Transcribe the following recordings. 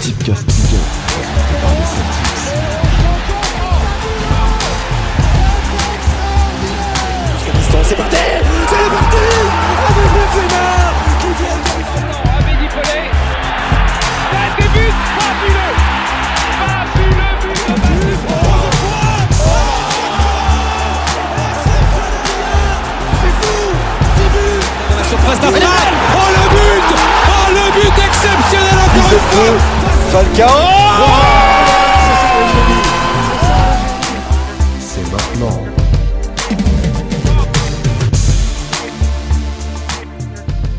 Tipcast Ligue 1, présenté par les Celtics. C'est parti C'est parti Avec Benzema qui vient Abedi Pelé. Un début fabuleux. Fabuleux but de Benzema. C'est fou 10 buts surface d'affaire. Oh le but Oh le but exceptionnel encore une C'est maintenant.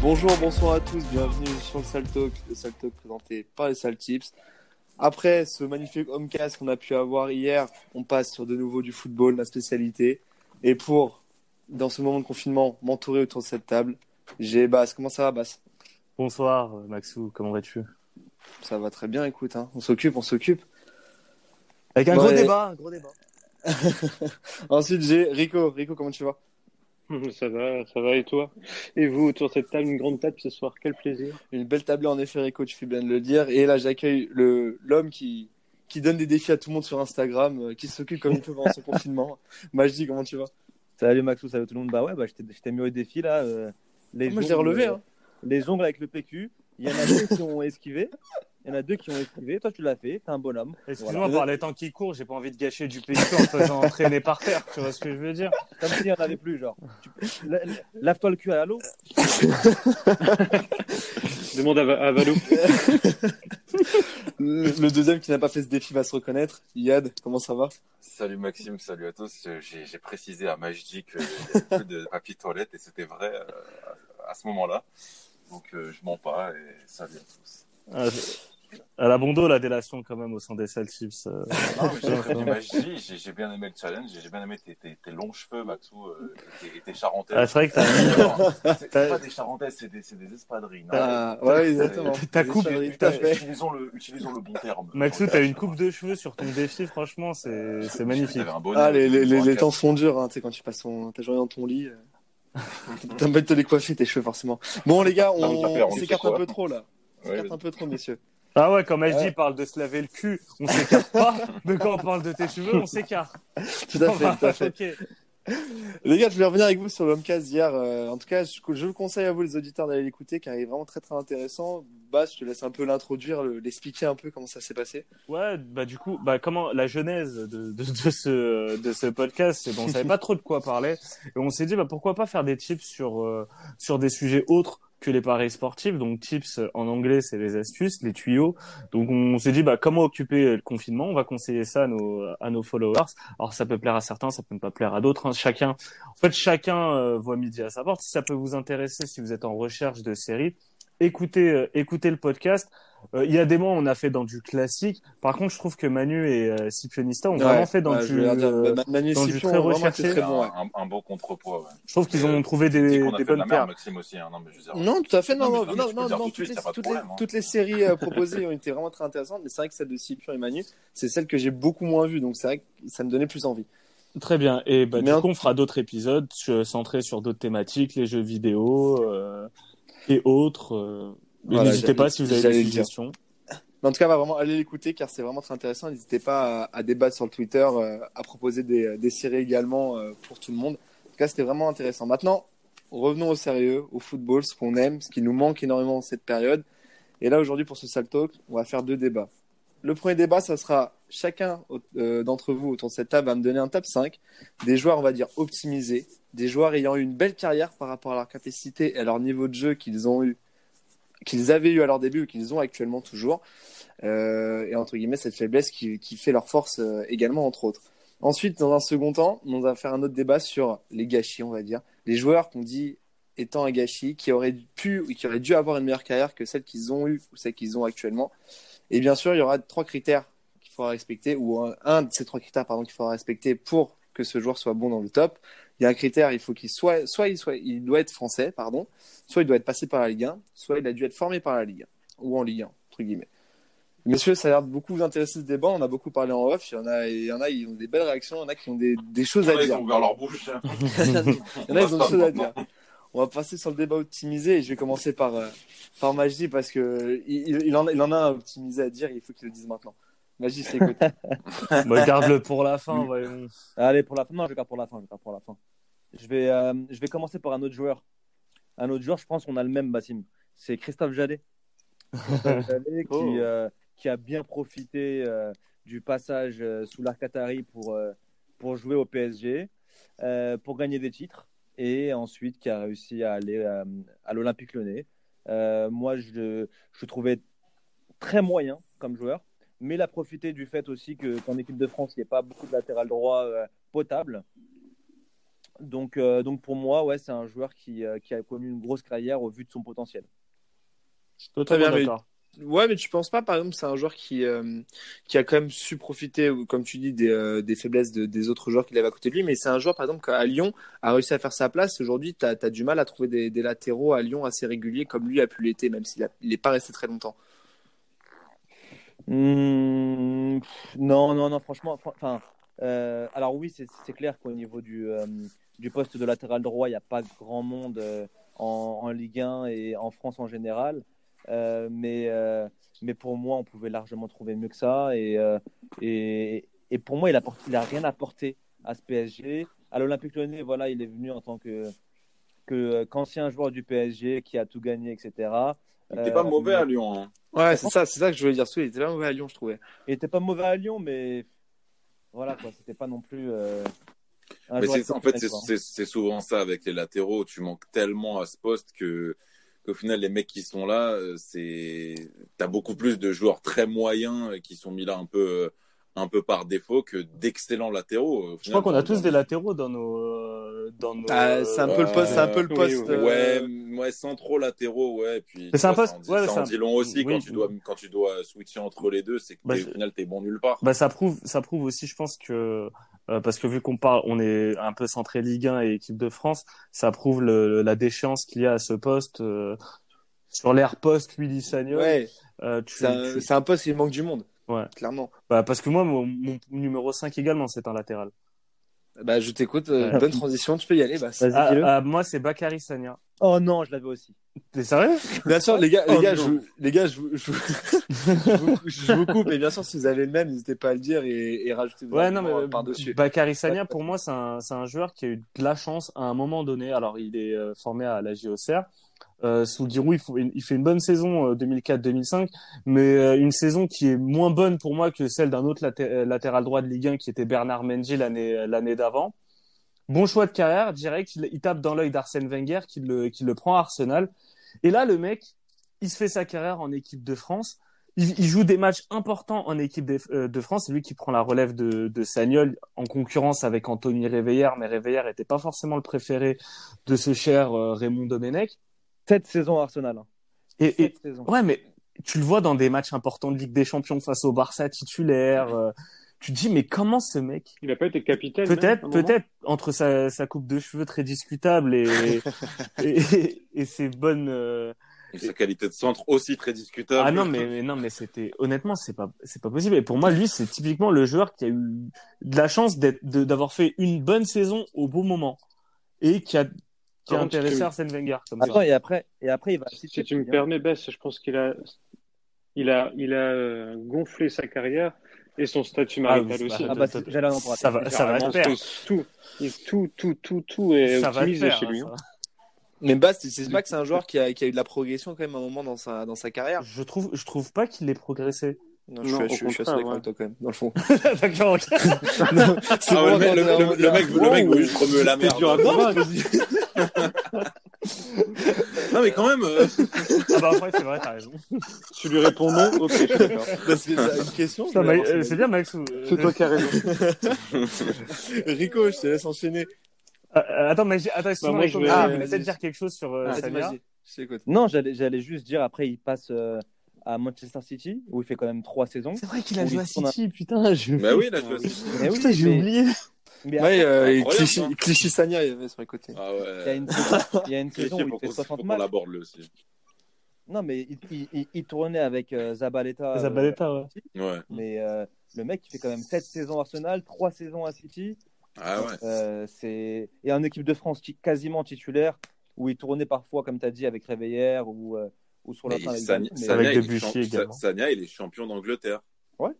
Bonjour, bonsoir à tous, bienvenue sur le Sal Talk, le Sal Talk présenté par les Sal Tips. Après ce magnifique homecast qu'on a pu avoir hier, on passe sur de nouveau du football, la spécialité. Et pour, dans ce moment de confinement, m'entourer autour de cette table, j'ai Bass. Comment ça va, Bass Bonsoir Maxou, comment vas-tu? Ça va très bien, écoute, hein. on s'occupe, on s'occupe. Avec un Ouais. gros débat, un gros débat. Ensuite, j'ai Rico. Rico, comment tu vas? Ça va, ça va et toi? Et vous autour de cette table, une grande table ce soir, quel plaisir? Une belle table en effet, Rico, tu fais bien de le dire. Et là, j'accueille le l'homme qui qui donne des défis à tout le monde sur Instagram, euh, qui s'occupe comme il peut pendant ce confinement. Majdi, comment tu vas? Salut Maxou, salut tout le monde. Bah ouais, bah, je t'ai- mis au défi là. euh, les Moi, je l'ai relevé. euh, Hein. Les ongles avec le PQ. Il y en a deux qui ont esquivé. Il y en a deux qui ont esquivé. Toi, tu l'as fait. T'es un bonhomme. Excuse-moi, Voilà. par les temps qui courent, j'ai pas envie de gâcher du PQ en faisant entraîner par terre. Tu vois ce que je veux dire? Comme s'il n'y en avait plus, genre. Tu- Lave-toi le cul à l'eau. Demande à, à Valou. Le, le deuxième qui n'a pas fait ce défi va se reconnaître. Yad, comment ça va? Salut Maxime, salut à tous. J'ai j'ai précisé à Majdi avait plus de papier toilette et c'était vrai euh, à, à ce moment-là. Donc euh, je mens pas et salut à tous. Ah, Elle a bon dos la délation quand même au sein des Celtics. euh. Non, mais j'ai bien aimé le challenge, j'ai bien aimé tes, tes, tes longs cheveux Maxou euh, et, tes, et tes charentaises. Ah, c'est vrai que t'as C'est pas des charentaises, c'est des, des espadrilles. Ah, ouais, exactement. Ta coupe-. Utilisons le, utilisons le bon terme. Maxou, t'as une coupe de cheveux sur ton défi, franchement, c'est magnifique. Ah, les, les, les, un les casque. temps sont durs, hein, tu sais, quand tu passes ton, ta journée dans ton lit. euh, T'as envie de te les coiffer tes cheveux, forcément. Bon, les gars, on, s'écarte un peu trop, là. On Ouais, s'écarte un peu trop, messieurs. Ah ouais, Majdi Ouais. parle de se laver le cul, on s'écarte pas, mais quand on parle de tes cheveux, on s'écarte. Tout à fait, tout à fait. Les gars, je voulais revenir avec vous sur l'Homecast d'hier. Euh, en tout cas, je, je vous conseille à vous, les auditeurs, d'aller l'écouter car il est vraiment très très intéressant. Bas, je te laisse un peu l'introduire, le- l'expliquer un peu comment ça s'est passé. Ouais, bah du coup, bah comment la genèse de, de, de ce de ce podcast, c'est bon, on savait pas trop de quoi parler et on s'est dit bah pourquoi pas faire des tips sur euh, sur des sujets autres que les paris sportifs. Donc tips en anglais, c'est les astuces, les tuyaux. Donc on s'est dit bah comment occuper le confinement, on va conseiller ça à nos à nos followers. Alors ça peut plaire à certains, ça peut ne pas plaire à d'autres. hein. Chacun, en fait, chacun euh, voit midi à sa porte. Si ça peut vous intéresser, si vous êtes en recherche de séries, écoutez euh, écoutez le podcast. Euh, Il y a des mois, on a fait dans du classique. Par contre, je trouve que Manu et euh, Scipionista ont vraiment fait dans ouais, du. euh, Manu et dans du très ont vraiment été recherché. très ouais. un, un bon contrepoids. Ouais. je trouve qu'ils ont euh, trouvé des, a des fait de la bonnes merde, paires. Maxime aussi. Hein. Non, mais je veux dire, Non, tout à fait, non, Non, non, mais- non, non, toutes, les, les, hein. toutes les séries euh, proposées ont été vraiment très intéressantes, mais c'est vrai que celle de Scipion et Manu, c'est celle que j'ai beaucoup moins vue, donc c'est vrai que ça me donnait plus envie. Très bien. Et bah, Mais du coup, on fera d'autres épisodes euh, centrés sur d'autres thématiques, les jeux vidéo euh, et autres. euh. Voilà, N'hésitez pas si vous avez des suggestions. Mais en tout cas, va vraiment aller l'écouter car c'est vraiment très intéressant. N'hésitez pas à, à débattre sur le Twitter, euh, à proposer des, des séries également euh, pour tout le monde. En tout cas, c'était vraiment intéressant. Maintenant, revenons au sérieux, au football, ce qu'on aime, ce qui nous manque énormément en cette période. Et là, aujourd'hui, pour ce Sal Talk, on va faire deux débats. Le premier débat, ça sera chacun euh, d'entre vous autour de cette table va me donner un top 5 des joueurs, on va dire, optimisés, des joueurs ayant eu une belle carrière par rapport à leur capacité et à leur niveau de jeu qu'ils ont eu, qu'ils avaient eu à leur début ou qu'ils ont actuellement toujours. Euh, et entre guillemets, cette faiblesse qui, fait leur force euh, également, entre autres. Ensuite, dans un second temps, on va faire un autre débat sur les gâchis, on va dire. Les joueurs qu'on dit étant un gâchis, qui auraient pu ou qui auraient dû avoir une meilleure carrière que celle qu'ils ont eue ou celle qu'ils ont actuellement. Et bien sûr, il y aura trois critères qu'il faudra respecter, ou un, un de ces trois critères, pardon, qu'il faudra respecter pour que ce joueur soit bon dans le top. Il y a un critère, il faut qu'il soit, soit il soit, il doit être français, pardon, soit il doit être passé par la Ligue 1, soit il a dû être formé par la Ligue 1, ou en Ligue 1, entre guillemets. Messieurs, ça a l'air de beaucoup vous intéresser ce débat. On a beaucoup parlé en off. Il y en a, il y en a, ils ont des belles réactions. Il y en a qui ont des, des choses à ils dire. ont ouvert leur bouche. Il y en a, ils ont des choses à dire. On va passer sur le débat optimisé et je vais commencer par, euh, par Majdi parce que il, en, il en a un optimisé à dire, il faut qu'il le dise maintenant. Majdi, c'est écoute. Bah, Garde-le pour la fin, voyons. Allez, pour la fin. Non, je vais garde pour la fin. Je vais garde pour la fin. Je vais, euh, je vais commencer par un autre joueur. Un autre joueur, je pense qu'on a le même, Bassim. C'est Christophe Jallet. Christophe Jallet Oh. qui, euh, qui a bien profité euh, du passage euh, sous l'arc Qatari pour, euh, pour jouer au PSG, euh, pour gagner des titres, et ensuite qui a réussi à aller euh, à l'Olympique Lyonnais. Euh, moi, je, je le trouvais très moyen comme joueur, mais il a profité du fait aussi que qu'en équipe de France, il n'y a pas beaucoup de latéral droit euh, potable. Donc, euh, donc pour moi, ouais, c'est un joueur qui, euh, qui a connu une grosse carrière au vu de son potentiel. Totalement d'accord. Ouais, mais tu penses pas, par exemple, c'est un joueur qui, euh, qui a quand même su profiter, comme tu dis, des, euh, faiblesses de- des autres joueurs qu'il avait à côté de lui, mais c'est un joueur, par exemple, qu'à Lyon a réussi à faire sa place. Aujourd'hui, tu as, du mal à trouver des, latéraux à Lyon assez réguliers comme lui a pu l'été, même s'il n'est pas resté très longtemps. Pff, non, non, non, franchement, fran- enfin, euh, alors oui, c'est clair qu'au niveau du, du poste de latéral droit, il n'y a pas grand monde en Ligue 1 et en France en général. Euh, mais, euh, mais pour moi, on pouvait largement trouver mieux que ça. Et, euh, et, et pour moi, il n'a il a rien apporté à ce PSG. À l'Olympique Lyonnais, voilà, il est venu en tant que que- qu'ancien joueur du PSG qui a tout gagné, etc. Il était pas mauvais à Lyon. hein. Ouais, c'est ça, c'est ça que je voulais dire. Il était pas mauvais à Lyon, je trouvais. Il était pas mauvais à Lyon, mais voilà quoi, c'était pas non plus. euh, Mais c'est- en fait, c'est souvent ça avec les latéraux. Tu manques tellement à ce poste que qu'au final, les mecs qui sont là, euh, c'est t'as beaucoup plus de joueurs très moyens euh, qui sont mis là un peu euh, un peu par défaut que d'excellents latéraux. Au Je final, crois qu'on a tous des latéraux dans nos. euh, Dans nos Ah, c'est un peu le poste, c'est un peu le oui, poste. oui. euh, Ouais, ouais, centraux latéraux, ouais. Puis c'est un poste- ça en dit, ouais, ça un- long aussi oui. quand tu dois quand tu dois switcher entre les deux, c'est que Bah, au final t'es bon nulle part. Bah ça prouve, ça prouve aussi, je pense que euh, parce que vu qu'on parle, on est un peu centré Ligue 1 et équipe de France, ça prouve le, la déchéance qu'il y a à ce poste euh, sur l'air poste Willy Sagnol. Ouais, euh, tu, c'est un, tu- c'est un poste qui manque du monde. Ouais. Clairement. bah, parce que moi, mon, mon numéro 5 également, c'est un latéral. Bah, je t'écoute. euh, bonne transition. Tu peux y aller. Bah, Vas-y, Ah, ah, moi, c'est Bakary Sagna. Oh non, je l'avais aussi. T'es sérieux? Bien sûr, les gars, les Oh, gars, je, vous- les gars, je, je, je vous, je vous coupe. Et bien sûr, si vous avez le même, n'hésitez pas à le dire et, et rajoutez vos Ouais, non, mais par dessus. Bakary Sagna, pour moi, c'est un, c'est un joueur qui a eu de la chance à un moment donné. Alors, il est euh, formé à la JOCR. Euh, sous Giroud, il, faut- il fait une bonne saison euh, 2004-2005, mais euh, une saison qui est moins bonne pour moi que celle d'un autre euh, latéral droit de Ligue 1 qui était Bernard Mendy l'année l'année d'avant. Bon choix de carrière, direct, il, il tape dans l'œil d'Arsène Wenger qui le, qui le prend à Arsenal. Et là, le mec, il se fait sa carrière en équipe de France. Il, il joue des matchs importants en équipe de, euh, de France. C'est lui qui prend la relève de, de Sagnol en concurrence avec Anthony Réveillère, mais Réveillère était pas forcément le préféré de ce cher euh, Raymond Domenech. Cette saison à Arsenal. hein. Et, et saison. ouais, mais tu le vois dans des matchs importants de Ligue des Champions face au Barça titulaire. euh, tu te dis, mais comment ce mec Il a pas été capitaine. Peut-être, peut-être entre sa, sa coupe de cheveux très discutable et et, et ses bonnes. euh, Et sa qualité de centre aussi très discutable. Ah non, mais, mais non, mais c'était honnêtement, c'est pas c'est pas possible. Et pour moi, lui, c'est typiquement le joueur qui a eu de la chance d'être de- d'avoir fait une bonne saison au bon moment et qui a qui a intéressé Arsène Wenger comme Attends, ça. et après, et après, il va Si tu me permets, Bess, je pense qu'il a, il a, il a euh, gonflé sa carrière et son statut Ah, marital aussi. Ah bah, j'allais en parler. Ça va, ça va te faire. Tout, il- tout, tout, tout, tout est Ça va te optimisé faire. chez hein, lui. ça hein. Mais Bast, c'est pas que c'est un joueur qui a, qui a eu de la progression quand même à un moment dans sa, dans sa carrière. Je trouve, je trouve pas qu'il ait progressé. Non, je, Non, suis, je, suis- je suis assez d'accord avec toi quand même, dans le fond. D'accord. ok. Non, Ah ouais, bon, le, mec- le, mec, le mec veut juste remuer la merde. À. Non, mais quand même, euh, Ah bah après, c'est vrai, t'as raison. Tu lui réponds non Ok, je suis d'accord. Bah, c'est une question. euh, c'est bien, Max. euh, C'est toi qui as raison. Rico, je te laisse enchaîner. Euh, attends, mais attends, excuse-moi, Bah, je vais- mais Ah, peut-être dire quelque chose sur euh, je t'écoute. Non, j'allais, juste dire après, il passe euh, à Manchester City où il fait quand même trois saisons. C'est vrai qu'il a a joué joué à à City, City, putain. Je... bah oui, là, je vois. Mais oui, Putain, j'ai oublié. Mais Ouais, euh, Clichy, hein. Clichy Sagna, il y avait sur les côtés. Ah il y a une saison, il y a une saison Cliché, où il fait qu'on 60 faut qu'on matchs. l'aborde lui aussi. Non, mais il, il, il- il tournait avec euh, Zabaleta. euh, Zabaleta, ouais. Ouais. mais euh, le mec, il fait quand même 7 saisons à Arsenal, 3 saisons à City. Ah ouais. Euh, c'est... Et en équipe de France quasiment titulaire, où il tournait parfois, comme tu as dit, avec Réveillère ou, euh, ou sur la fin avec également. Sagna, il est champion d'Angleterre.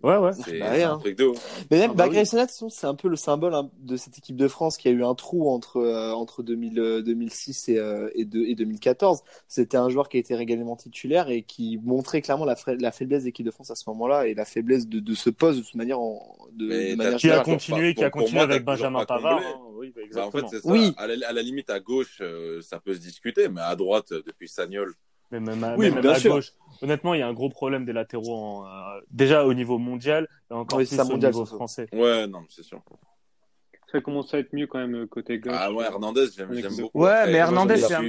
Ouais, ouais. C'est Bah, c'est rien. un truc de ouf. Mais même Ah bah oui. C'est un peu le symbole hein, de cette équipe de France qui a eu un trou entre, euh, entre 2000, euh, 2006 et, euh, et, de- et 2014. C'était un joueur qui a été régulièrement titulaire et qui montrait clairement la, fra- la faiblesse de l'équipe de France à ce moment-là et la faiblesse de, de ce poste de toute manière. En, de, manière Qui a continué, qui a continué moi, avec Benjamin Pavard. hein. Oui, bah, Bah, en fait, exactement. c'est ça. Oui. À, la, à la limite, à gauche, euh, ça peut se discuter, mais à droite, euh, depuis Sagnol. Mais même à, Oui, même bien à sûr. gauche. Honnêtement, il y a un gros problème des latéraux, en, euh, déjà au niveau mondial et encore Oui, plus ça, au mondial, niveau français. Ouais, non, c'est sûr. Ça commence à être mieux quand même euh, côté gauche. Ah, ouais, Hernandez, j'aime beaucoup. Ouais, mais Hernandez, j'aime c'est un-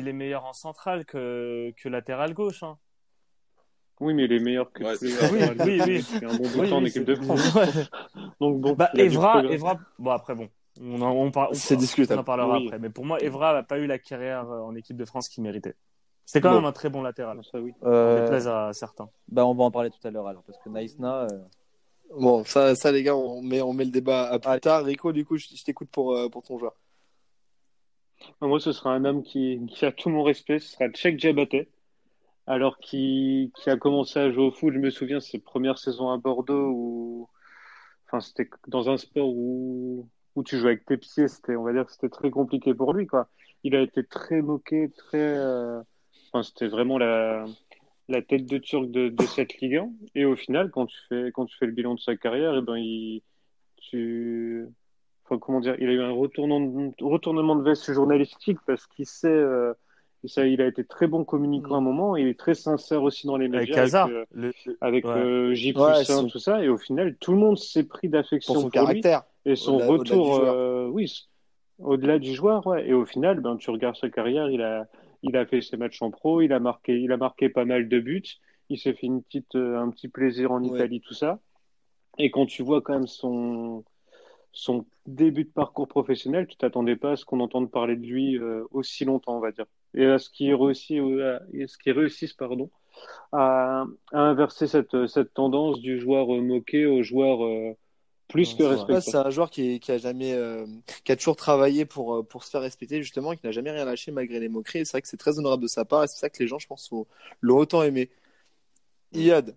il est meilleur en centrale que, que latéral gauche. Hein. Oui, mais il est meilleur que Ouais, tous les. Oui, oui, oui. Il fait un bon bout de Oui, temps en oui, équipe de France. Ouais. Donc bon, Bah, Evra. Evra, bon après bon, on en, on par- on- on en parlera Oui. après. Mais pour moi, Evra n'a pas eu la carrière euh, en équipe de France qu'il méritait. C'était quand Bon. même un très bon latéral. Ça, oui. On Euh, déplaise à certains. bah, on va en parler tout à l'heure alors, parce que Naïsna, euh, Bon, ça, ça les gars, on met, on met le débat à plus Allez. tard. Rico, du coup, je, je t'écoute pour, euh, pour ton joueur. Moi, ce sera un homme qui, qui a tout mon respect. Ce sera Tchèque Diabaté. Alors qui, qui a commencé à jouer au foot, je me souviens, ses premières saisons à Bordeaux où, enfin, c'était dans un sport où, où tu jouais avec tes pieds, c'était, on va dire que c'était très compliqué pour lui, quoi. Il a été très moqué, très, euh, enfin, c'était vraiment la, la tête de turc de, de cette Ligue 1. Et au final, quand tu fais, quand tu fais le bilan de sa carrière, eh ben, il, tu, enfin, comment dire, il a eu un retournement de, retournement de veste journalistique parce qu'il sait, euh, il a été très bon communicant à un moment, il est très sincère aussi dans les Avec médias, Hazard. euh, le- avec Ouais. euh, J. Ouais, son- tout ça, et au final, tout le monde s'est pris d'affection Pour son pour lui. Et son retour, euh, oui, au-delà du joueur, ouais. Et au final, ben, tu regardes sa carrière, il a, il a fait ses matchs en pro, il a marqué, il a marqué pas mal de buts, il s'est fait une petite, euh, un petit plaisir en Ouais. Italie, tout ça. Et quand tu vois quand même son, son début de parcours professionnel, tu t'attendais pas à ce qu'on entende parler de lui euh, aussi longtemps, on va dire. Et à ce qu'il réussit, euh, ce qu'il réussisse, pardon, à, à inverser cette, cette tendance du joueur moqué au joueur euh, plus que respecté. c'est un joueur qui, qui a jamais, euh, qui a toujours travaillé pour, euh, pour se faire respecter justement, et qui n'a jamais rien lâché malgré les moqueries. C'est vrai que c'est très honorable de sa part, et c'est ça que les gens, je pense, l'ont autant aimé. Iad,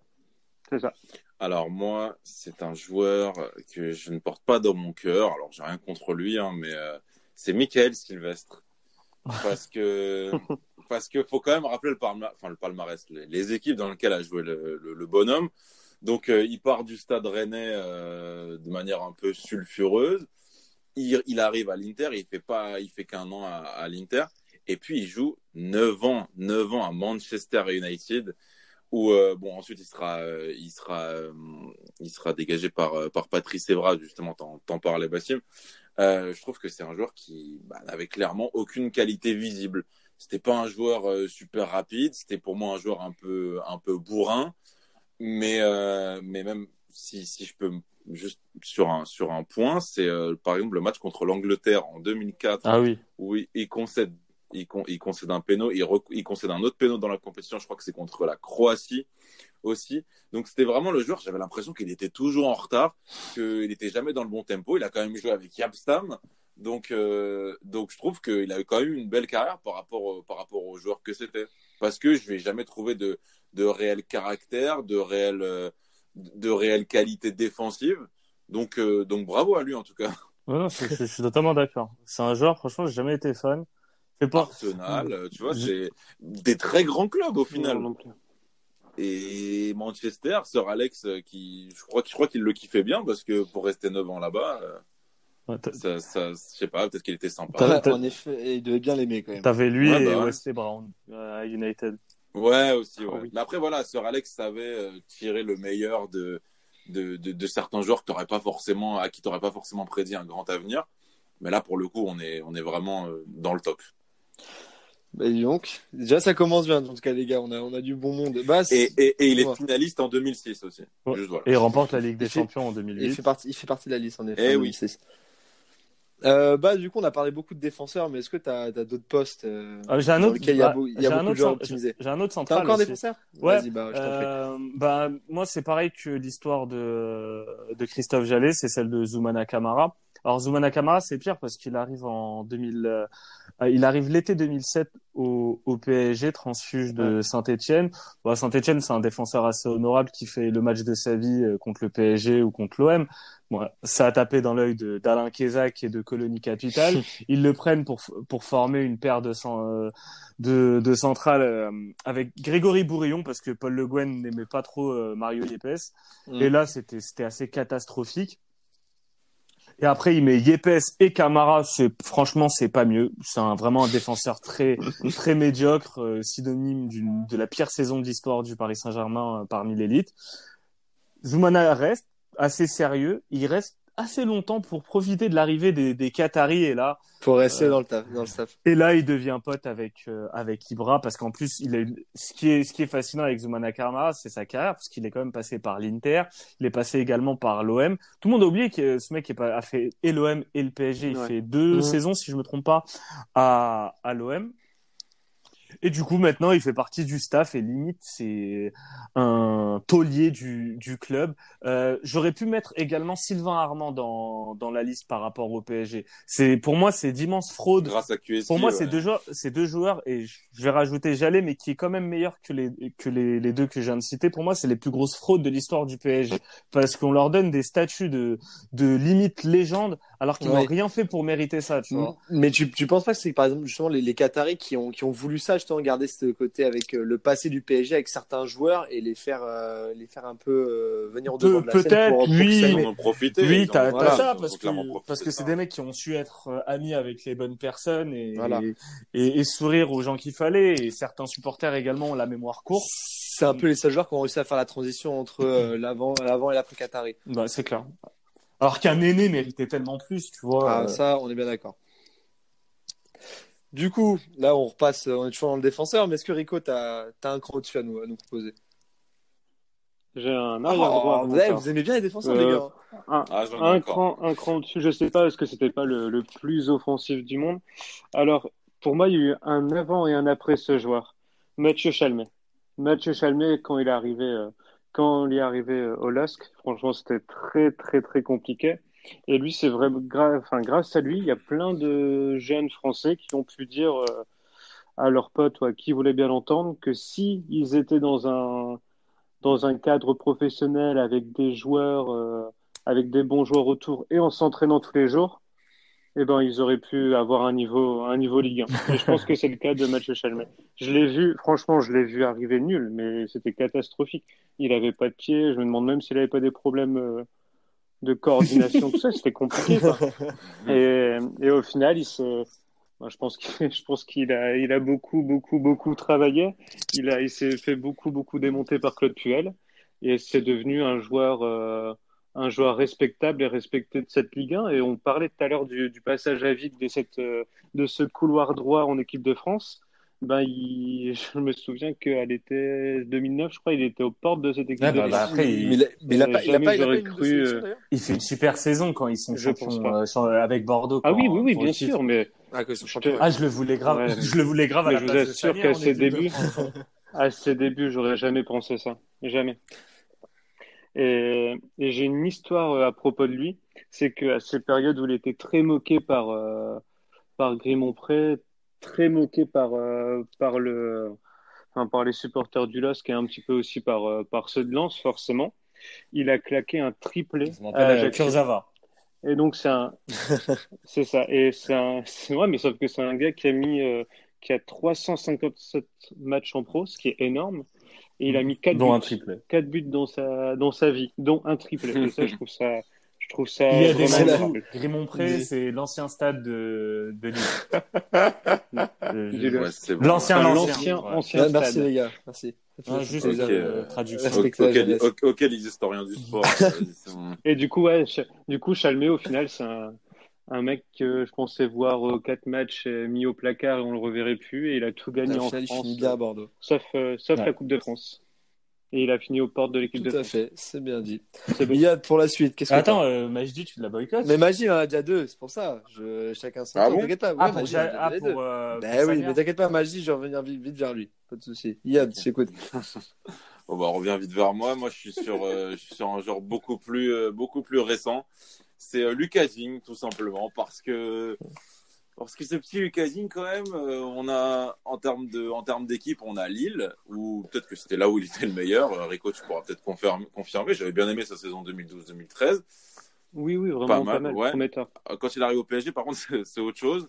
C'est ça. Alors moi, c'est un joueur que je ne porte pas dans mon cœur. Alors j'ai rien contre lui, hein, mais euh, c'est Michael Sylvestre. Parce que parce que faut quand même rappeler le palmarès, enfin le palmarès, les, les équipes dans lesquelles a joué le, le, le bonhomme. Donc euh, il part du Stade Rennais euh, de manière un peu sulfureuse. Il, arrive à l'Inter, il fait pas, il fait qu'un an à, l'Inter, et puis il joue 9 ans, 9 ans à Manchester United où euh, bon ensuite il sera il sera il sera dégagé par par Patrice Evra justement t'en parlais Bassim je trouve que c'est un joueur qui bah, n'avait clairement aucune qualité visible. C'était pas un joueur super rapide. C'était pour moi un joueur un peu un peu bourrin mais euh, mais même si si je peux juste sur un sur un point c'est euh, par exemple le match contre l'Angleterre en 2004 Ah oui. où il, il concède il, con- il concède un péno, il, rec- il concède un autre péno dans la compétition, je crois que c'est contre la Croatie aussi. Donc c'était vraiment le joueur, j'avais l'impression qu'il était toujours en retard, qu'il n'était jamais dans le bon tempo. Il a quand même joué avec Yabstam, donc euh, donc je trouve qu'il a eu quand même une belle carrière par rapport au, par rapport au joueur que c'était. Parce que je lui ai jamais trouvé de de réel caractère, de réel euh, de réelle qualité défensive. Donc euh, donc bravo à lui en tout cas. Ouais, non, je, je- je suis totalement d'accord. C'est un joueur, franchement, j'ai jamais été fan. C'est pas. Arsenal, tu vois, c'est des très grands clubs au final. Non, non plus. Et Manchester, Sir Alex, qui, je crois, je crois qu'il le kiffait bien parce que pour rester 9 ans là-bas, euh, Ouais, ça, ça, je sais pas, peut-être qu'il était sympa. Ouais, en effet, il devait bien l'aimer quand même. T'avais lui Ouais, et bah. Wesley Brown euh, à United. Ouais, aussi, ouais. Ah oui. Mais après, voilà, Sir Alex savait euh, tirer le meilleur de, de, de, de certains joueurs que t'aurais pas forcément, à qui t'aurais pas forcément prédit un grand avenir. Mais là, pour le coup, on est, on est vraiment euh, dans le top. Bah, donc, déjà ça commence bien, en tout cas les gars, on a, on a du bon monde. Bah, Et, et, et il est Ouais. finaliste en 2006 aussi. Ouais. Juste voilà. Et il remporte la Ligue des Il fait- Champions en il 2008. fait partie, il fait partie de la liste en effet. Eh en oui. 2006. Euh, bah, du coup, on a parlé beaucoup de défenseurs, mais est-ce que tu as, d'autres postes euh, Ah, j'ai un autre. il y a, bah, il y j'ai a un beaucoup de optimisés J'ai un autre T'as central. encore un aussi. défenseur Ouais. Vas-y, bah, je. Euh, bah, moi, c'est pareil que l'histoire de, de Christophe Jallet, c'est celle de Zoumana Kamara. Alors, Zoumana Kamara, c'est pire parce qu'il arrive en 2000, euh, il arrive l'été 2007 au, au PSG, transfuge de Saint-Etienne. Bon, Saint-Etienne, c'est un défenseur assez honorable qui fait le match de sa vie euh, contre le PSG ou contre l'OM. Bon, ça a tapé dans l'œil de- d'Alain Kézac et de Colonie Capital. Ils le prennent pour, pour former une paire de, cent- euh, de, de centrales euh, avec Grégory Bourillon parce que Paul Le Guen n'aimait pas trop euh, Mario Yepes. Mm. Et là, c'était c'était assez catastrophique. Et après, il met Yepes et Camara. C'est franchement, c'est pas mieux. C'est un, vraiment un défenseur très très médiocre, euh, synonyme de la pire saison de l'histoire du Paris Saint-Germain euh, parmi l'élite. Zoumana reste assez sérieux. Il reste assez longtemps pour profiter de l'arrivée des, des Qataris. Et là, Pour rester Euh, dans le taf, dans le staff. et là, il devient pote avec euh, avec Ibra parce qu'en plus, il a ce qui est ce qui est fascinant avec Zoumana Camara, c'est sa carrière parce qu'il est quand même passé par l'Inter, il est passé également par l'OM. Tout le monde a oublié que ce mec est pas, a fait et l'OM et le PSG. Il Ouais. fait deux Mhm. saisons, si je me trompe pas, à à l'OM. Et du coup, maintenant, il fait partie du staff et limite, c'est un taulier du, du club. Euh, J'aurais pu mettre également Sylvain Armand dans, dans la liste par rapport au PSG. C'est pour moi, c'est d'immenses fraudes. Grâce à QSI. Pour moi, ouais. c'est deux joueurs, c'est deux joueurs, et je je vais rajouter Jallet, mais qui est quand même meilleur que les que les, les deux que je viens de citer. Pour moi, c'est les plus grosses fraudes de l'histoire du PSG, parce qu'on leur donne des statuts de de limite légende, alors qu'ils Ouais. n'ont rien fait pour mériter ça, tu vois. Mais tu, tu penses pas que c'est par exemple justement les, les Qataris qui ont, qui ont voulu ça, justement garder ce côté avec euh, le passé du PSG avec certains joueurs et les faire, euh, les faire un peu euh, venir Peu- devant de la scène peut-être, pour, pour oui. en profité. Oui, t'as voilà, ça parce que parce que de c'est des mecs qui ont su être euh, amis avec les bonnes personnes et, Voilà. et, et sourire aux gens qu'il fallait. Et certains supporters également ont la mémoire courte. C'est un peu les seuls joueurs qui ont réussi à faire la transition entre euh, l'avant, l'avant et l'après Qatari. Bah, c'est clair. Alors qu'un aîné méritait tellement plus, tu vois. Ah, euh, ça, on est bien d'accord. Du coup, là, on repasse, on est toujours dans le défenseur, mais est-ce que Rico, t'as as un cran au-dessus à nous, à nous proposer? J'ai un arrière droit. Oh, vous, avez- vous aimez bien les défenseurs, Euh, les gars Un, Ah, un cran, un cran au-dessus, je sais pas, est-ce que c'était pas le, le plus offensif du monde? Alors, pour moi, il y a eu un avant et un après ce joueur. Mathieu Chalmet. Mathieu Chalmet, quand il est arrivé, euh, quand il est arrivé euh, au LOSC, franchement, c'était très, très, très compliqué. Et lui, c'est gra- enfin, grâce à lui, il y a plein de jeunes Français qui ont pu dire euh, à leurs potes ou à qui voulait bien l'entendre que si étaient dans un, dans un cadre professionnel avec des joueurs, euh, avec des bons joueurs autour et en s'entraînant tous les jours, eh ben, ils auraient pu avoir un niveau, un niveau Ligue 1. Et je pense que c'est le cas de Mathieu Chalmet. Je l'ai vu, franchement, je l'ai vu arriver nul, mais c'était catastrophique. Il avait pas de pied. Je me demande même s'il avait pas des problèmes euh, de coordination, tout ça. C'était compliqué. Et, et au final, il se, moi, je pense qu'il, je pense qu'il a, il a beaucoup, beaucoup, beaucoup travaillé. Il a, il s'est fait beaucoup, beaucoup démonter par Claude Puel. Et c'est devenu un joueur, euh, un joueur respectable et respecté de cette Ligue 1. Et on parlait tout à l'heure du, du passage à vide de cette, euh, de ce couloir droit en équipe de France. Ben, il, je me souviens qu'à l'été 2009, je crois, il était aux portes de cette équipe de bah, France. bah, après, il- mais il a, mais il a Euh, pas, il a pas, il a pas j'aurais une de cru, euh, Il fait une super saison quand ils sont Je champions euh, avec Bordeaux. Ah oui, oui, oui, bien sûr, mais Ah, que champion. Ah, je le voulais grave. Ouais. je le voulais grave à Mais la je vous assure qu'à ses débuts- à ses débuts, j'aurais jamais pensé ça. Jamais. Et, et j'ai une histoire euh, à propos de lui. C'est qu'à ces périodes où il était très moqué par, euh, par Grimont-Pré, très moqué par, euh, par, le, enfin, par les supporters du LOSC et un petit peu aussi par, euh, par ceux de Lens, forcément, il a claqué un triplé à. Kurzawa. Et donc c'est un, c'est ça. Et c'est un, c'est vrai, mais sauf que c'est un gars qui a mis, qui a 357 matchs en pro, ce qui est énorme. Et il a mis 4 Dont buts, un triplé. quatre buts dans sa, dans sa vie, dont un triplé. Et ça, je trouve ça, je trouve ça Il y a des vraiment la- admirable. Grimont-Pré, Mais- c'est l'ancien stade de, de Lille. Ouais, bon. L'ancien, Enfin, l'ancien. l'ancien, Ouais. ancien Merci stade. les gars, merci. Ouais, juste euh, traduction. auquel, les historiens du sport. Et du coup, ouais, du coup, Chalmé, au final, c'est un, un mec que je pensais voir euh, quatre matchs euh, mis au placard et on le reverrait plus. Et il a tout gagné en final, il France, finit bien à Bordeaux. sauf, euh, sauf Ouais. la Coupe de France. Et il a fini aux portes de l'équipe Tout de à France. fait, c'est bien dit. Iyad, pour la suite, qu'est-ce que Attends, euh, Majdi, tu la boycottes Mais Magie, on en a déjà deux, c'est pour ça. Je... Chacun son Ah tour, bon t'inquiète pas. Ah, pour, ah, pour, euh, Ben pour oui, mais t'inquiète pas, Magie, je vais revenir vite, vite vers lui. Pas de souci. Iyad, je t'écoute. Bon, bah, on revient vite vers moi. Moi, je suis sur, euh, je suis sur un genre beaucoup plus, euh, beaucoup plus récent. C'est euh, Lucas Digne, tout simplement, parce que Parce que ce petit Lucasine, quand même, euh, on a, en termes de, en termes d'équipe, on a Lille, ou peut-être que c'était là où il était le meilleur. Euh, Rico, tu pourras peut-être confirmer. J'avais bien aimé sa saison 2012-2013. Oui, oui, vraiment Pas pas mal, mal. ouais. prometteur. Quand il arrive au PSG, par contre, c'est autre chose.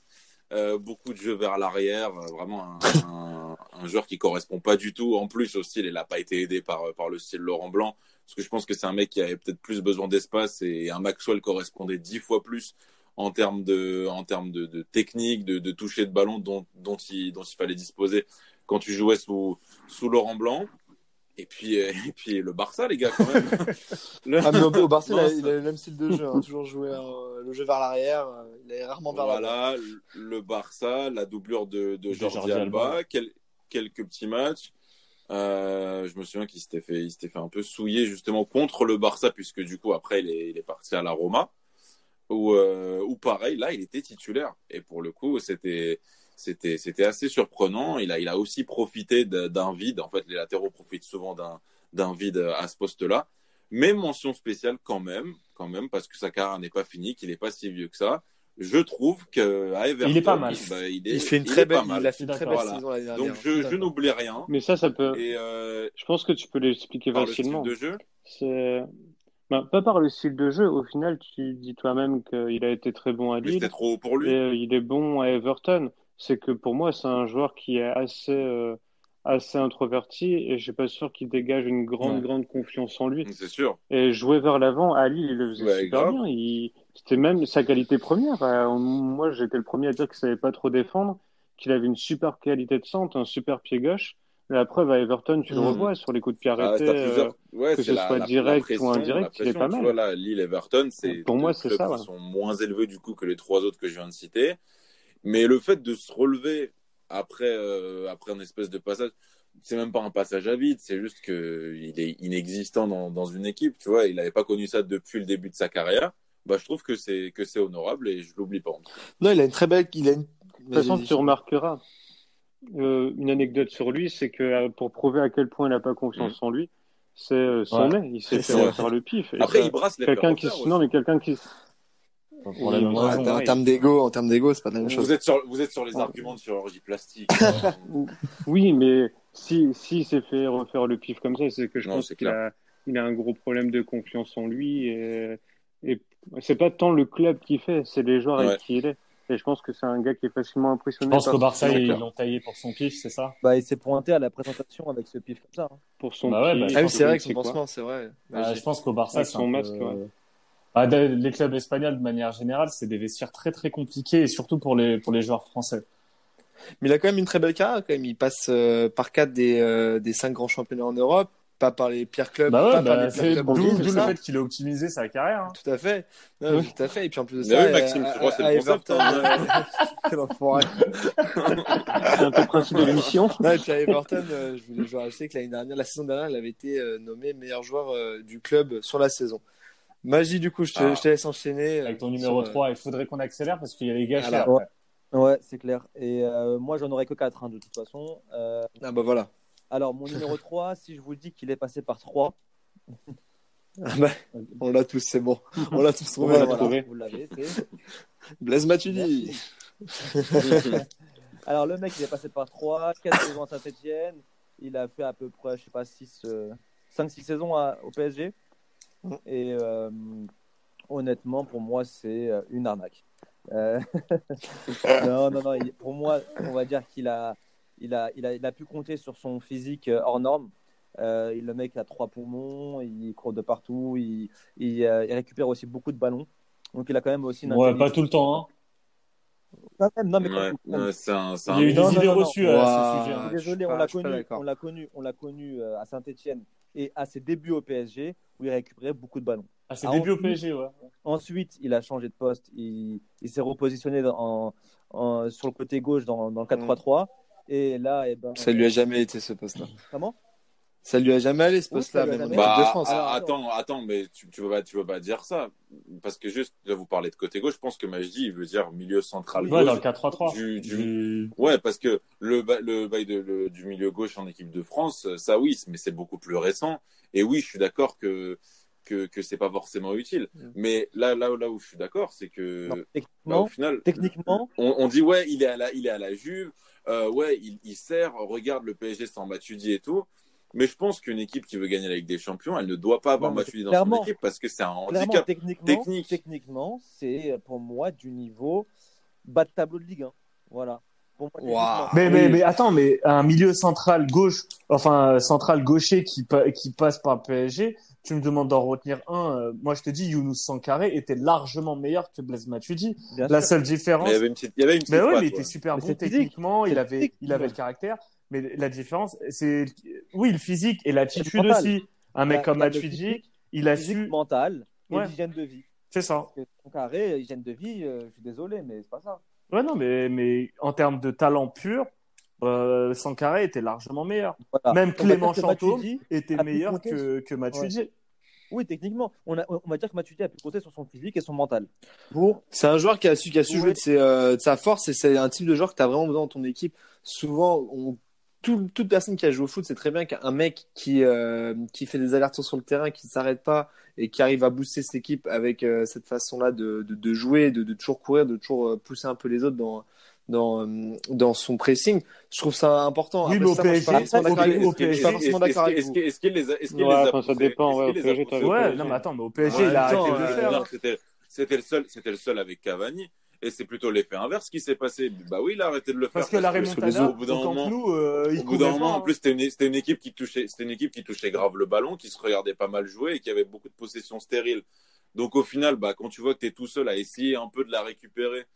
Euh, beaucoup de jeux vers l'arrière, euh, vraiment un, un, un joueur qui correspond pas du tout. En plus, au style, il n'a pas été aidé par, par le style Laurent Blanc, parce que je pense que c'est un mec qui avait peut-être plus besoin d'espace et un Maxwell correspondait dix fois plus en termes de, en termes de, de technique, de, de toucher de ballon dont, dont, il, dont il fallait disposer quand tu jouais sous, sous Laurent Blanc. Et puis, euh, et puis le Barça, les gars, quand même. Le- Ah, mais au, au Barça, il a, Non, il a le même style de jeu, hein, toujours jouer euh, le jeu vers l'arrière, euh, il est rarement vers. Voilà, le Barça, la doublure de, de Jordi, Jordi Alba, Alba. quel- quelques petits matchs. Euh, je me souviens qu'il s'était fait, il s'était fait un peu souiller justement contre le Barça, puisque du coup après il est, il est parti à la Roma, où, euh, où pareil, là il était titulaire. Et pour le coup, c'était, c'était, c'était assez surprenant. Il a, il a aussi profité d'un vide. En fait, les latéraux profitent souvent d'un, d'un vide à ce poste-là. Mais mention spéciale quand même, quand même, parce que sa carrière n'est pas finie, qu'il n'est pas si vieux que ça. Je trouve que à Everton, Il est pas mal. bah, il, est- Il fait une il très est pas belle, mal. il a fait une très belle Voilà. saison l'année dernière. Donc je, je n'oublie rien. Mais ça, ça peut. Et euh, Je pense que tu peux l'expliquer par le style facilement. de jeu, C'est ben, pas par le style de jeu. Au final, tu dis toi-même qu'il a été très bon à Lille c'était trop haut pour lui. et euh, il est bon à Everton. C'est que pour moi, c'est un joueur qui est assez euh, assez introverti et je suis pas sûr qu'il dégage une grande Ouais. grande confiance en lui. C'est sûr. Et jouer vers l'avant à Lille, il le faisait Ouais, super grave. bien. Il... C'était même sa qualité première. Euh, moi, j'étais le premier à dire qu'il savait pas trop défendre, qu'il avait une super qualité de centre, un super pied gauche. La preuve à Everton, tu le Mhm. revois sur les coups de pied Ah, arrêtés. euh, plusieurs- ouais, que ce la- soit la- direct la ou indirect, il est pas mal. vois, là, Lille, Everton, c'est Pour moi, c'est ça, qui sont moins élevés du coup que les trois autres que je viens de citer. Mais le fait de se relever après euh, après un espèce de passage, c'est même pas un passage à vide, c'est juste que il est inexistant dans, dans une équipe, tu vois. Il n'avait pas connu ça depuis le début de sa carrière. Bah, je trouve que c'est que c'est honorable et je l'oublie pas. Non, il a une très belle, il a une. De toute façon, tu remarqueras euh, une anecdote sur lui, c'est que euh, pour prouver à quel point il n'a pas confiance en lui, c'est euh, son Ouais. nez. Il s'est fait refaire le pif. Et Après, ça- il brasse les quelqu'un qui, faire non mais quelqu'un qui, Pour la Oui, même ouais, raison. en, ouais. termes d'ego, en termes d'ego, c'est pas la même Vous chose. êtes sur vous êtes sur les Ouais. arguments de chirurgie plastique. oui, mais si si s'est fait refaire le pif comme ça, c'est que je Non, pense qu'il a il a un gros problème de confiance en lui et, et c'est pas tant le club qui fait, c'est les joueurs Ouais. avec qui il est. Et je pense que c'est un gars qui est facilement Je impressionné pense par qu'au Barça, ils l'ont taillé pour son pif, c'est ça? Bah, il s'est pointé à la présentation avec ce pif comme ça. hein. pour son Bah ouais, bah, Ah oui, c'est vrai je que son pansement, c'est vrai. Ah, Je pense qu'au Barça, c'est son masque, ouais. euh, ah, les clubs espagnols, de manière générale, c'est des vestiaires très très compliqués et surtout pour les pour les joueurs français. Mais il a quand même une très belle carrière. Quand même, il passe euh, par quatre des euh, des cinq grands championnats en Europe, pas par les pires clubs, Bah pas ouais, par bah, les pires c'est clubs d'où le fait qu'il a optimisé sa carrière. hein. Tout à fait. Non, Oui. Tout à fait. Et puis en plus de Mais ça, oui, Maxime, à- je crois que c'est à le concept, Everton, euh, quel enfoiré. C'est un peu le principe de l'émission. Et puis à Everton, euh, je voulais je voulais rajouter que l'année dernière, la saison dernière, il avait été euh, nommé meilleur joueur euh, du club sur la saison. Magie, du coup, je te, Ah. je te laisse enchaîner. euh, Avec ton numéro sur, euh, 3, il faudrait qu'on accélère parce qu'il y a les gâchés Voilà. après. Ouais, c'est clair. Et euh, moi, j'en aurais que 4 de toute façon. Euh, Ah bah voilà. alors, mon numéro 3, si je vous dis qu'il est passé par 3, Ah bah, on l'a tous, c'est bon. On l'a tous On trouvé. la voilà. vous l'avez. c'est- Blaise Matuidi. Alors, le mec, il est passé par 3, 4 saisons à Saint-Etienne? Il a fait à peu près, je sais pas, 6, 5-6 saisons à- au PSG. Et euh, honnêtement, pour moi, c'est euh, une arnaque. Euh, non, non, non. pour moi, on va dire qu'il a, il a, il a, il a pu compter sur son physique hors norme. Euh, le mec a trois poumons, il court de partout, il, il, récupère aussi beaucoup de ballons. Donc il a quand même aussi une Ouais, pas tout le temps. Hein. Quand même, non, mais Ouais, quand même. ouais, c'est un, c'est Il y a eu des non, idées non, non. reçues à Ouah. ce sujet. Je hein. suis désolé, pas- on l'a connu, on l'a connu, on l'a connu euh, à Saint-Etienne et à ses débuts au PSG où il récupérait beaucoup de ballons. À ses Ah, débuts au ensuite- PSG, ouais. Ensuite, il a changé de poste, il, il s'est repositionné en, en- sur le côté gauche dans, dans le 4-3-3 et là, eh ben, Ça lui a jamais été ce poste-là. comment? Ça lui a jamais allé ce poste-là, même en équipe Bah, de France. ah, Alors, attends, attends, mais tu, tu veux pas, tu veux pas dire ça. Parce que juste, là, vous parlez de côté gauche, je pense que Majdi, il veut dire milieu central Ouais, gauche. dans le 4-3-3. Du- du- Du- Ouais, parce que le, ba- le bail de, le- du milieu gauche en équipe de France, ça oui, mais c'est beaucoup plus récent. Et oui, je suis d'accord que, que que c'est pas forcément utile. Mm. Mais là là là où je suis d'accord, c'est que Non, bah, techniquement, au final, techniquement, on, on dit ouais, il est à la il est à la Juve, euh, ouais, il, il sert. Regarde le PSG sans Matuidi et tout. Mais je pense qu'une équipe qui veut gagner la Ligue des Champions, elle ne doit pas avoir Non, Matuidi dans son équipe parce que c'est un handicap techniquement, technique. techniquement, c'est pour moi du niveau bas de tableau de Ligue 1. Voilà. Pour moi. Mais, mais, Oui. mais attends, mais un milieu central gauche, enfin central gaucher qui, pa- qui passe par PSG, tu me demandes d'en retenir un. euh, moi, je te dis, Younous Sankaré était largement meilleur que Blaise Matuidi. Bien La sûr. seule Mais différence, il y avait une petite, il y avait une petite mais ouais, patte, il était ouais. super Mais bon techniquement, il avait, il avait le caractère. Mais la différence, c'est, oui, le physique et l'attitude aussi. Un mec Il a- comme il a le Matuidi, il a physique, su, mental et Ouais. l'hygiène de vie. c'est ça. Son carré, hygiène de vie, euh, je suis désolé, mais c'est pas ça. Ouais, non, mais, mais en termes de talent pur, euh, Sankaré était largement meilleur. Voilà. Même On Clément Chantôme était meilleur que, que Matuidi. Oui, techniquement, on, a, on va dire que Matuidi a pu compter sur son physique et son mental. Pour C'est un joueur qui a su, qui a su Ouais. jouer de, ses, euh, de sa force et c'est un type de joueur que tu as vraiment besoin dans ton équipe. Souvent, on- tout- toute personne qui a joué au foot sait très bien qu'un mec qui, euh, qui fait des allers-retours sur le terrain, qui ne s'arrête pas et qui arrive à booster cette équipe avec euh, cette façon-là de, de, de jouer, de, de toujours courir, de toujours euh, pousser un peu les autres dans, dans, euh, dans son pressing, je trouve ça important. Oui, mais au PSG, Est-ce vous. qu'il est-ce qu'il les a, est-ce qu'il Ouais, les a enfin, ça dépend, ouais, les PSG, Ouais, non, mais attends, mais au PSG, il a arrêté de le euh, faire. C'était le seul c'était le seul avec Cavani et c'est plutôt l'effet inverse qui s'est passé. Bah oui il a arrêté de le faire Parce que la remontada, au bout d'un moment Nou, euh, au bout d'un moment en plus c'était une c'était une équipe qui touchait c'était une équipe qui touchait grave le ballon qui se regardait pas mal jouer et qui avait beaucoup de possessions stériles. Donc au final bah quand tu vois que tu es tout seul à essayer un peu de la récupérer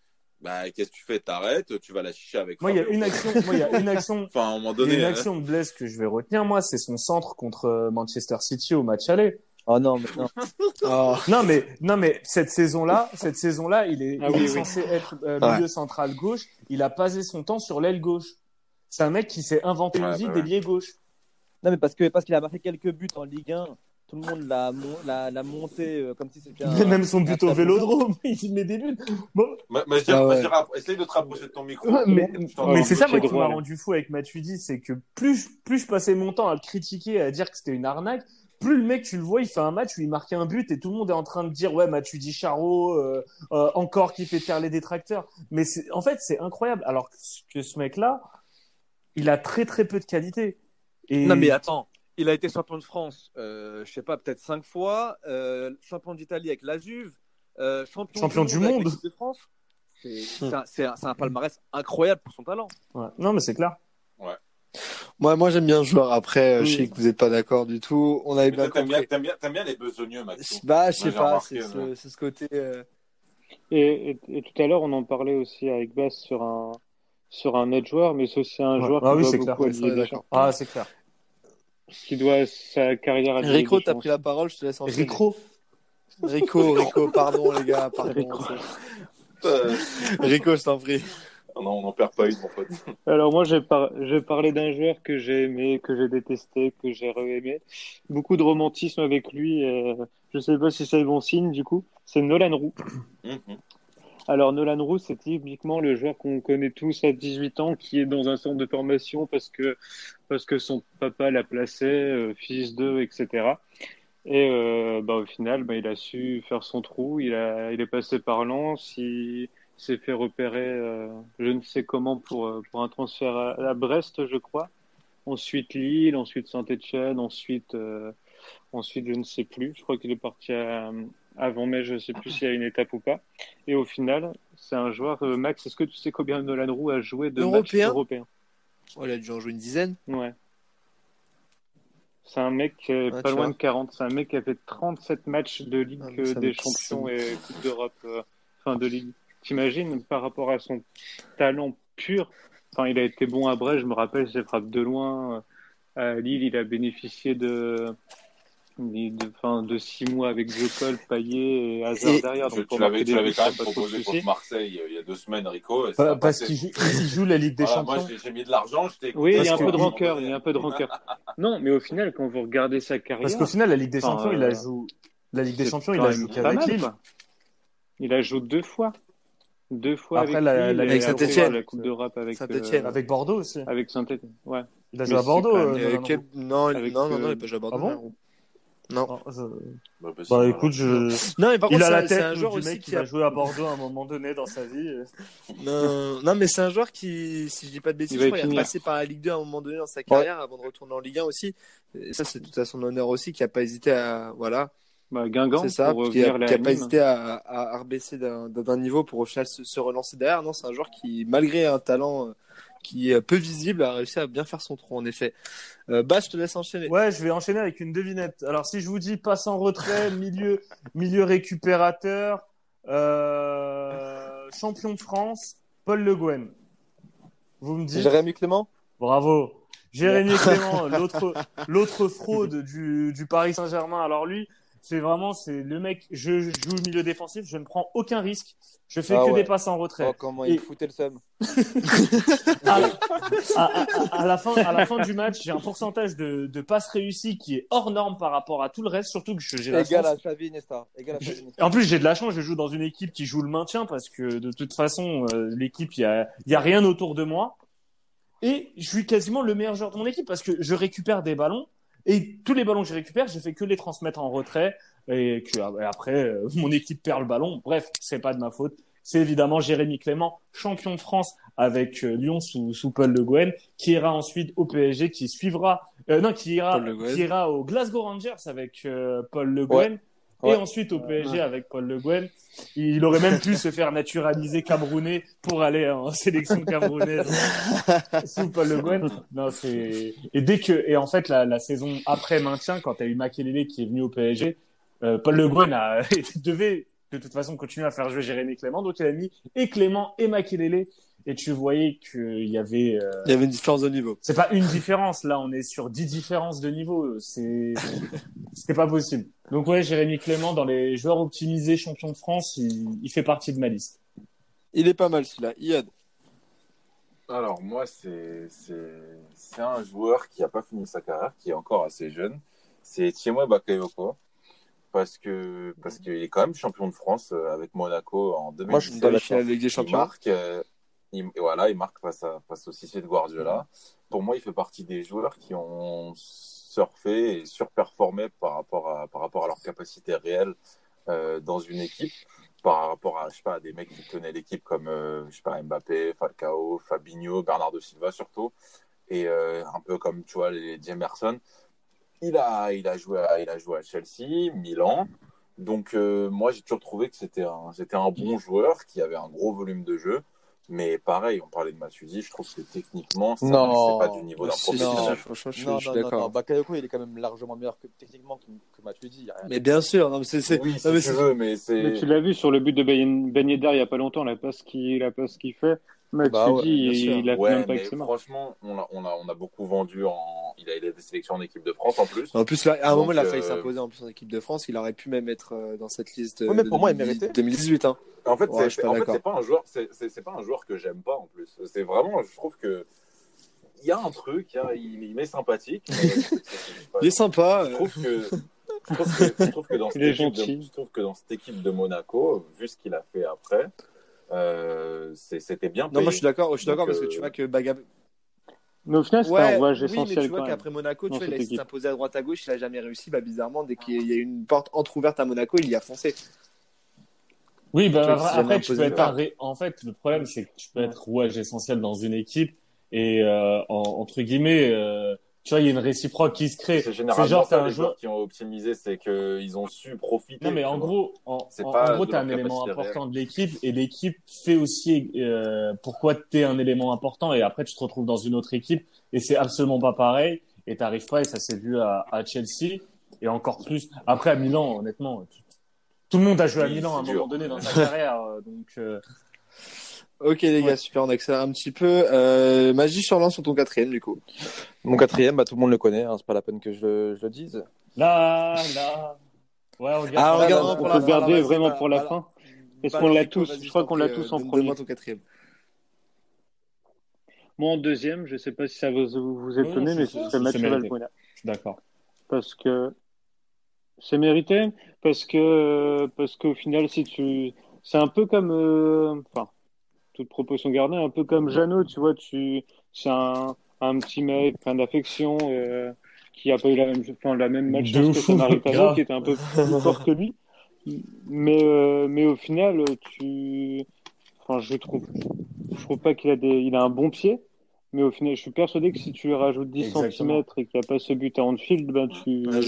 bah qu'est-ce que tu fais? T'arrêtes tu vas la chicher avec Moi, il y a une action, moi, il y a une action, enfin à un moment il y a donné une hein. action de Blaise que je vais retenir, moi, c'est son centre contre euh, Manchester City au match aller. Oh non, mais non. Ah. Non, mais, non, mais cette saison-là, cette saison-là, il est, Ah il oui, est oui. censé être euh, Ouais. milieu central gauche. Il a passé son temps sur l'aile gauche. C'est un mec qui s'est inventé Ouais, une vie ouais. d'ailier gauche. Non, mais parce que parce qu'il a marqué quelques buts en Ligue 1, tout le monde l'a mon- l'a l'a monté euh, comme si c'était un. Même son but au vélodrome, il met des buts. Bon, Ma- ma- je dirais- Ah ouais. je dirais, essaye de te rapprocher de ton micro Ouais, mais, mais c'est ça moi qui m'a rendu fou avec Matuidi, c'est que plus je- plus je passais mon temps à le critiquer, à dire que c'était une arnaque, plus le mec tu le vois, il fait un match où il marque un but et tout le monde est en train de dire ouais Matuidi Charo euh, euh, encore qui fait taire les détracteurs. Mais en fait c'est incroyable alors que, ce mec là, il a très très peu de qualité. Et Non, mais attends, il a été champion de France, euh, je sais pas, peut-être cinq fois, euh, champion d'Italie avec la Juve, euh, champion, Champion du monde. de France. C'est c'est un, palmarès incroyable pour son talent. Ouais. non mais c'est clair. Moi, moi j'aime bien le joueur. Après, euh, je sais que vous n'êtes pas d'accord du tout. On avait bien t'aimes bien, les besogneux, Maxime. Bah, je sais pas, c'est ce, côté. euh, Et, et, et tout à l'heure, on en parlait aussi avec Bass sur un, sur un autre joueur, mais c'est aussi un Ouais. joueur Ah qui oui, doit c'est beaucoup clair. à Ça. Ah c'est clair. Qui doit sa carrière à Rico, t'as pris la parole, je te laisse enchaîner. Rico. Rico, Rico, pardon les gars, pardon. Rico. Rico, je t'en prie. Non, on n'en perd pas une, mon pote. Alors moi, je vais, par- je parler d'un joueur que j'ai aimé, que j'ai détesté, que j'ai re-aimé. Beaucoup de romantisme avec lui. euh, je sais pas si c'est bon signe du coup. C'est Nolan Roux. Mhm. Alors Nolan Roux, c'est typiquement le joueur qu'on connaît tous à 18 ans, qui est dans un centre de formation parce que parce que son papa l'a placé, euh, fils d'eux, etc. Et euh, bah, au final, bah, il a su faire son trou. Il a, il est passé par Lens. Il s'est fait repérer, euh, je ne sais comment, pour euh, pour un transfert à, à Brest, je crois. Ensuite Lille, ensuite Saint-Étienne, ensuite euh, ensuite je ne sais plus. Je crois qu'il est parti à, avant mai, je ne sais plus s'il y a une étape ou pas. Et au final, c'est un joueur. euh, Max, est-ce que tu sais combien Nolan Roux a joué de matchs Européen européens? Oh, il a dû en jouer une dizaine. Ouais. C'est un mec euh, Ouais, pas tu loin vois. de 40. C'est un mec qui a fait 37 matchs de Ligue Ah, des Champions et Coupe d'Europe. euh, Enfin, de Ligue. T'imagines, par rapport à son talent pur. Enfin, il a été bon à Brest, je me rappelle, ses frappes de loin. À Lille, il a bénéficié de. De, enfin, de six mois avec Jocol, Payet et Hazard Et- derrière. Tu, Donc, tu l'avais, quand même proposé contre Marseille euh, il y a deux semaines, Rico. et ça Parce qu'il joue, la Ligue des Voilà, moi, Champions. j'ai, j'ai mis de l'argent, Oui, il y a un peu de rancœur, il y a un peu de rancœur. Non, mais au final, quand vous regardez sa carrière, Parce qu'au final, la Ligue des Champions, il euh, a joué. La Ligue des Champions, a joué qu'avec Lille. Il a joué deux fois. Deux fois Après, avec la- et avec la Coupe d'Europe avec euh, Avec Bordeaux aussi. avec Saint-Étienne. Ouais. Il a joué à Bordeaux. euh, quel-. Non, Avec, non, non, non, euh, il n'a pas joué à Bordeaux. ah bon. Non. Non, je- Bah, bah, Bah écoute, je... Non, mais par il contre, a la tête un du joueur aussi mec qui qui a jouer à Bordeaux à un moment donné dans sa vie. Non, non, mais c'est un joueur qui, si je dis pas de bêtises, Il je va crois, il finir. passé par la Ligue 2 à un moment donné dans sa carrière avant de retourner en Ligue 1 aussi. Et ça, c'est tout à son honneur aussi, qui a pas hésité à, voilà, Bah, Guingamp, c'est ça, pour qui a, revenir qui a la pas hésité à, à, à rebaisser d'un d'un niveau pour au final se, se relancer derrière. Non, c'est un joueur qui, malgré un talent euh, qui est peu visible, a réussi à bien faire son trou, en effet. Euh, bah, je te laisse enchaîner. Ouais, je vais enchaîner avec une devinette. Alors, si je vous dis passe en retrait, milieu, milieu récupérateur, euh, champion de France, Paul Le Guen. Vous me dites Jérémy Clément? Bravo. Jérémy Clément, l'autre, l'autre fraude du, du Paris Saint-Germain. Alors lui, c'est vraiment, c'est le mec, je joue au milieu défensif, je ne prends aucun risque. Je fais Ah que ouais. des passes en retrait. Oh, comment Et- il foutait le seum. à, à- à- à la fin, à la fin du match, j'ai un pourcentage de, de passes réussies qui est hors norme par rapport à tout le reste, surtout que je- j'ai la Égal chance. à Xavi Nesta. Égal à Je- Xavi Iniesta. En plus, j'ai de la chance, je joue dans une équipe qui joue le maintien parce que de toute façon, euh, l'équipe, il y a, il y a rien autour de moi. Et je suis quasiment le meilleur joueur de mon équipe parce que je récupère des ballons et tous les ballons que je récupère, je fais que les transmettre en retrait et que après, euh, mon équipe perd le ballon. Bref, c'est pas de ma faute. C'est évidemment Jérémy Clément, champion de France avec euh, Lyon sous, sous Paul Le Guen, qui ira ensuite au PSG, qui suivra, euh, non, qui ira, qui ira au Glasgow Rangers avec euh, Paul Le Ouais. Ouais. Et ensuite au PSG avec Paul Le Guen. Il aurait même pu se faire naturaliser camerounais pour aller en sélection camerounaise sous Paul Le Guen. Non, c'est et dès que et en fait la, la saison après maintien quand tu as eu Makelele qui est venu au PSG, euh, Paul Le Guen a devait de toute façon continuer à faire jouer Jérémy Clément donc il a mis et Clément et Makelele et tu voyais qu'il y avait euh, Il y avait une différence de niveau. c'est pas une différence, là, on est sur 10 différences de niveau. C'est, c'était pas possible. Donc ouais, Jérémy Clément, dans les joueurs optimisés champion de France, il, il fait partie de ma liste. Il est pas mal celui-là. Iad. Alors, moi, c'est un joueur qui n'a pas fini sa carrière, qui est encore assez jeune. C'est Thiemoué Bakayoko. Parce que parce qu'il est quand même champion de France euh, avec Monaco en Moi, je 2017. suis Dans de Ligue des il Champions. marque, euh, il, et voilà, il marque face, à, face au Cissé de Guardiola. Pour moi, il fait partie des joueurs qui ont surfé et surperformé par rapport à, par rapport à leur capacité réelle euh, dans une équipe, par rapport à, je sais pas, à des mecs qui tenaient l'équipe comme, euh, je sais pas, Mbappé, Falcao, Fabinho, Bernardo Silva surtout, et euh, un peu comme, tu vois, les Jemerson. Il a, il a joué à, il a joué à Chelsea, Milan. Donc, moi, j'ai toujours trouvé que c'était un, c'était un bon joueur qui avait un gros volume de jeu. Mais pareil, on parlait de Matuidi, je trouve que techniquement, ça, Non. c'est pas du niveau d'un Si, si, professionnel. si, franchement, je Non, je suis non, non, d'accord. Bakayoko, il est quand même largement meilleur que, techniquement que, que Matuidi. Mais bien sûr, non, mais c'est, c'est, Oui, si mais tu c'est- veux, mais c'est. Mais tu l'as vu sur le but de Ben Yedder il y a pas longtemps, la passe qu'il la passe qu'il fait. Matuidi, Bah ouais, il, a fait Ouais, même pas mais franchement, on a, on, a, on a beaucoup vendu en. Il a il a des sélections en équipe de France en plus. En plus, là, à un Donc, moment, il a failli euh, s'imposer en plus en équipe de France. Il aurait pu même être euh, dans cette liste. Oui, mais de pour moi, il 2010 méritait. 2018, hein. En fait, Ouais, c'est pas en fait, d'accord. c'est pas un joueur, c'est c'est- c'est pas un joueur que j'aime pas en plus. C'est vraiment, je trouve que il y a un truc, il, il, il m'est sympathique. mais pas- Il est sympa. je euh, trouve que je trouve que, je trouve que dans cette équipe de, je trouve que dans cette équipe de Monaco, vu ce qu'il a fait après, euh, c'était bien. Non, moi, je suis d'accord. Je suis d'accord parce que euh, tu vois que Bagab. Mais au final, c'est Ouais, un oui, mais essentiel tu vois qu'après Monaco, tu vois, il a s'imposer à droite à gauche. Il a jamais réussi. Bah, bizarrement, dès qu'il y a une porte entrouverte à Monaco, il y a foncé. Oui, bah, après, si jamais après, tu peux être un en fait, le problème, c'est que tu peux être rouage essentiel dans une équipe et, euh, en- entre guillemets, euh, tu vois, il y a une réciproque qui se crée. C'est généralement genre, ça, un les joueur. joueurs qui ont optimisé, c'est qu'ils ont su profiter. Non, mais en gros, en, en- pas en gros, t'es un élément important de l'équipe et l'équipe fait aussi euh, pourquoi t'es un élément important et après tu te retrouves dans une autre équipe et c'est absolument pas pareil et t'arrives pas et ça s'est vu à, à Chelsea et encore plus après à Milan honnêtement tout- le monde a joué à Milan à un moment donné dans sa carrière euh, donc euh, Ok, les gars, super. On accélère un petit peu. Euh, Magie sur lance sur ton quatrième, du coup. Mon quatrième, bah, tout le monde le connaît, hein, c'est pas la peine que je, le- je le dise. là là ouais on regarde Ah, on regarde on peut le garder vraiment pour la fin. Est-ce qu'on l'a tous Je crois qu'on l'a tous en premier. ton quatrième. Moi en deuxième, je sais pas si ça va vous, vous étonner, mais c'est- Mathieu. Valbuena. d'accord parce que c'est mérité parce que parce qu'au final si tu c'est un peu comme euh, enfin toute proportion gardée un peu comme Jeannot tu vois tu c'est un, un petit mec plein d'affection euh, qui a pas eu la même, enfin, la même match que Samaritano, grave. qui était un peu plus fort que lui. Mais, euh, mais au final, tu, enfin, je trouve, je trouve pas qu'il a des, il a un bon pied. Mais au final, je suis persuadé que si tu lui rajoutes 10 Exactement. cm et qu'il n'y a pas ce but à Anfield, ben tu Euh,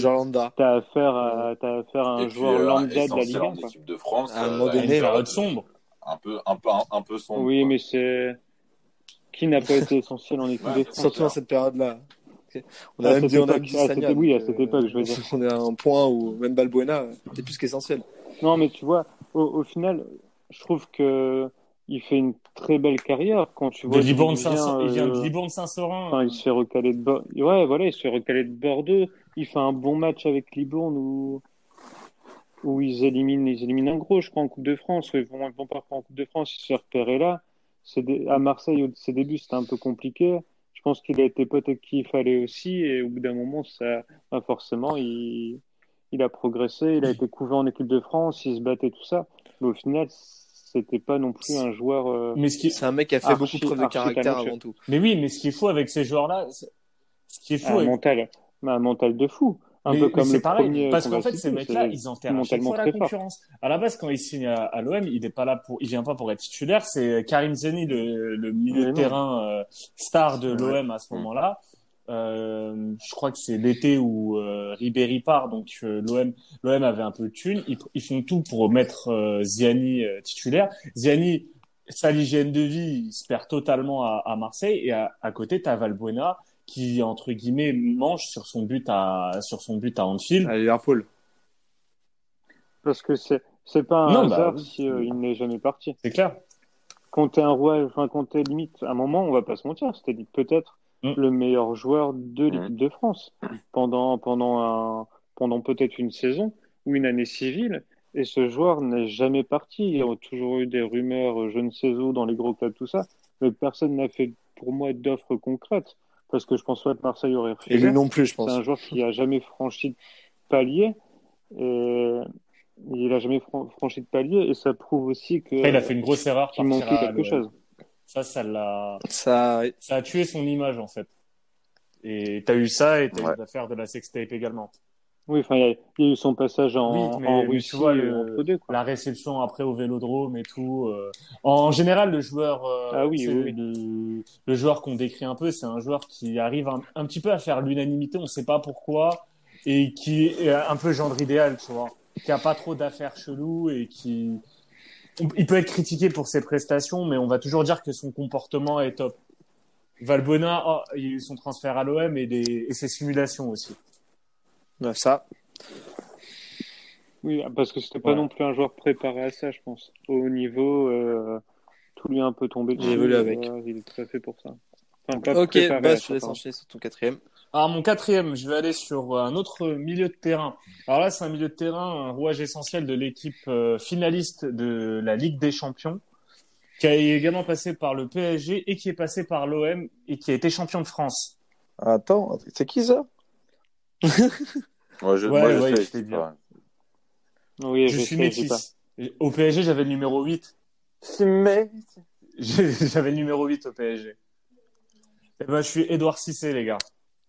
as affaire à, t'as affaire à un puis, joueur euh, lambda de la Ligue 1. en quoi. équipe de France. À un moment euh, donné, une Une là, période sombre. Un peu, un peu, un, peu sombre. Oui, quoi. mais c'est qui n'a pas été essentiel en équipe Ouais, de France. Surtout à cette période-là. On a À même dit, on a dit oui, à cette époque, je veux dire. On est à un point où même Balbuena est plus qu'essentiel. Non, mais tu vois, au, au final, je trouve que il fait une très belle carrière quand tu vois. Libourne il vient, Saint- il vient de euh, Libourne Saint-Seurin. Enfin, il se fait recaler de Bordeaux. Ouais, voilà, il se fait recaler de Bordeaux. Il fait un bon match avec Libourne où, où ils éliminent, ils éliminent un gros, je crois, en Coupe de France. Ils vont, ils vont pas en Coupe de France, il se repérer là. Des- à Marseille, au ses débuts, c'était un peu compliqué. Je pense qu'il a été pote avec qui il fallait aussi. Et au bout d'un moment, ça, bah, forcément, il, il a progressé. Il a été couvert en équipe de France, il se battait, tout ça. Mais au final, c'était pas non plus un joueur. euh, Mais ce qui, C'est un mec qui a fait Archi- beaucoup preuve de caractère avant tout. mais oui, mais ce qui est fou avec ces joueurs-là, c'est- ce qui est fou un avec- mental, un mental de fou. Un mais, peu comme c'est le pareil, premier. parce qu'on qu'en fait, ces mecs-là, ils enterrent à chaque fois la fort. concurrence. À la base, quand il signe à, à l'OM, il est pas là pour, il vient pas pour être titulaire. C'est Karim Zeni, le, le milieu Mais de non. terrain euh, star de Ouais. l'OM à ce moment-là. Euh, je crois que c'est l'été où euh, Ribéry part, donc euh, l'OM l'OM avait un peu de thunes. Ils, ils font tout pour mettre euh, Ziani euh, titulaire. Ziani, sa l'hygiène de vie, il se perd totalement à, à Marseille. Et à, à côté, t'as Valbuena qui entre guillemets mange sur son but à sur son but à Anfield. À Liverpool. Parce que c'est c'est pas un Non, bah, hasard oui. si euh, il n'est jamais parti. C'est clair. Quand t'es un roi, enfin quand t'es limite, à un moment, on va pas se mentir, c'était peut-être Mm. le meilleur joueur de l'équipe de France pendant pendant un pendant peut-être une saison ou une année civile. Et ce joueur n'est jamais parti. Il y a toujours eu des rumeurs, je ne sais où, dans les gros clubs, tout ça. Mais personne n'a fait, pour moi, d'offres concrètes. Parce que je pense pas que Marseille aurait Et refusé. lui non plus, je pense. C'est un joueur qui a jamais franchi de palier. Et il a jamais fran- franchi de palier. Et ça prouve aussi que Après, il a fait une grosse erreur. qu'il partir manquait quelque chose. Ça, ça l'a, Ça, ça a tué son image en fait. Et t'as eu ça et t'as Ouais. eu l'affaire de la sextape également. Oui, enfin, il y, a- il y a eu son passage en, Oui, mais- en mais Russie tu vois, euh, le- entre deux. Quoi. La réception après au Vélodrome et tout. euh, En général, le joueur, euh, Ah oui, c'est oui, oui. Le, le joueur qu'on décrit un peu, c'est un joueur qui arrive un, un petit peu à faire l'unanimité. On sait pas pourquoi et qui est un peu gendre idéal, tu vois, qui a pas trop d'affaires cheloues et qui il peut être critiqué pour ses prestations, mais on va toujours dire que son comportement est top. Valbona, oh, il y a eu son transfert à l'OM et, des- et ses simulations aussi. Ouais, ça. Oui, parce que c'était pas Ouais. non plus un joueur préparé à ça, je pense. Au haut niveau, euh, tout lui est un peu tombé J'ai dessus. évolué avec. euh, il est très fait pour ça. Enfin, pas Ok, à bah, je te laisse enchaîner sur ton quatrième. Alors mon quatrième, je vais aller sur un autre milieu de terrain. Alors là, c'est un milieu de terrain, un rouage essentiel de l'équipe euh, finaliste de la Ligue des Champions, qui a également passé par le PSG et qui est passé par l'OM et qui a été champion de France. Attends, c'est qui ça? Ouais, je, Ouais, moi, je ouais, sais, je ouais. Oui, je je, suis métis. Au PSG, j'avais le numéro 8. J'avais le numéro 8 au PSG. Eh ben, je suis Édouard Cissé, les gars.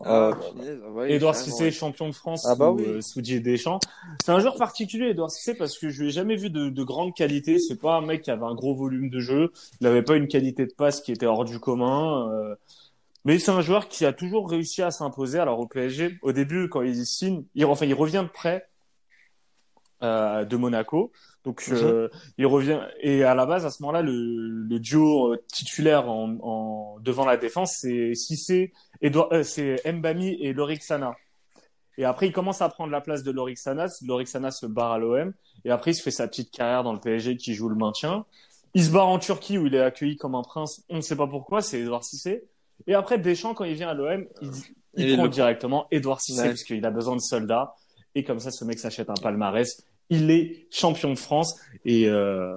Ah, punaise, ouais, Édouard carrément, Cissé, ouais. champion de France Ah bah sous, oui. euh, sous Deschamps. C'est un joueur particulier, Édouard Cissé, parce que je lui ai jamais vu de, de grande qualité. C'est pas un mec qui avait un gros volume de jeu. Il n'avait pas une qualité de passe qui était hors du commun. euh, Mais c'est un joueur qui a toujours réussi à s'imposer. Alors au PSG, au début, quand il signe, il, enfin, il revient de prêt euh, de Monaco. Donc euh, il revient et à la base à ce moment-là le, le duo euh, titulaire en, en devant la défense c'est Cissé, Edouard, euh, c'est Mbami et Lorixana. Et après il commence à prendre la place de Lorixana, Lorixana se barre à l'OM et après il se fait sa petite carrière dans le PSG qui joue le maintien. Il se barre en Turquie où il est accueilli comme un prince, on ne sait pas pourquoi, c'est Edouard Cissé. Et après Deschamps quand il vient à l'OM, il, prend le- directement Edouard Cissé Ouais. parce qu'il a besoin de soldats et comme ça ce mec s'achète un palmarès il est champion de France et euh,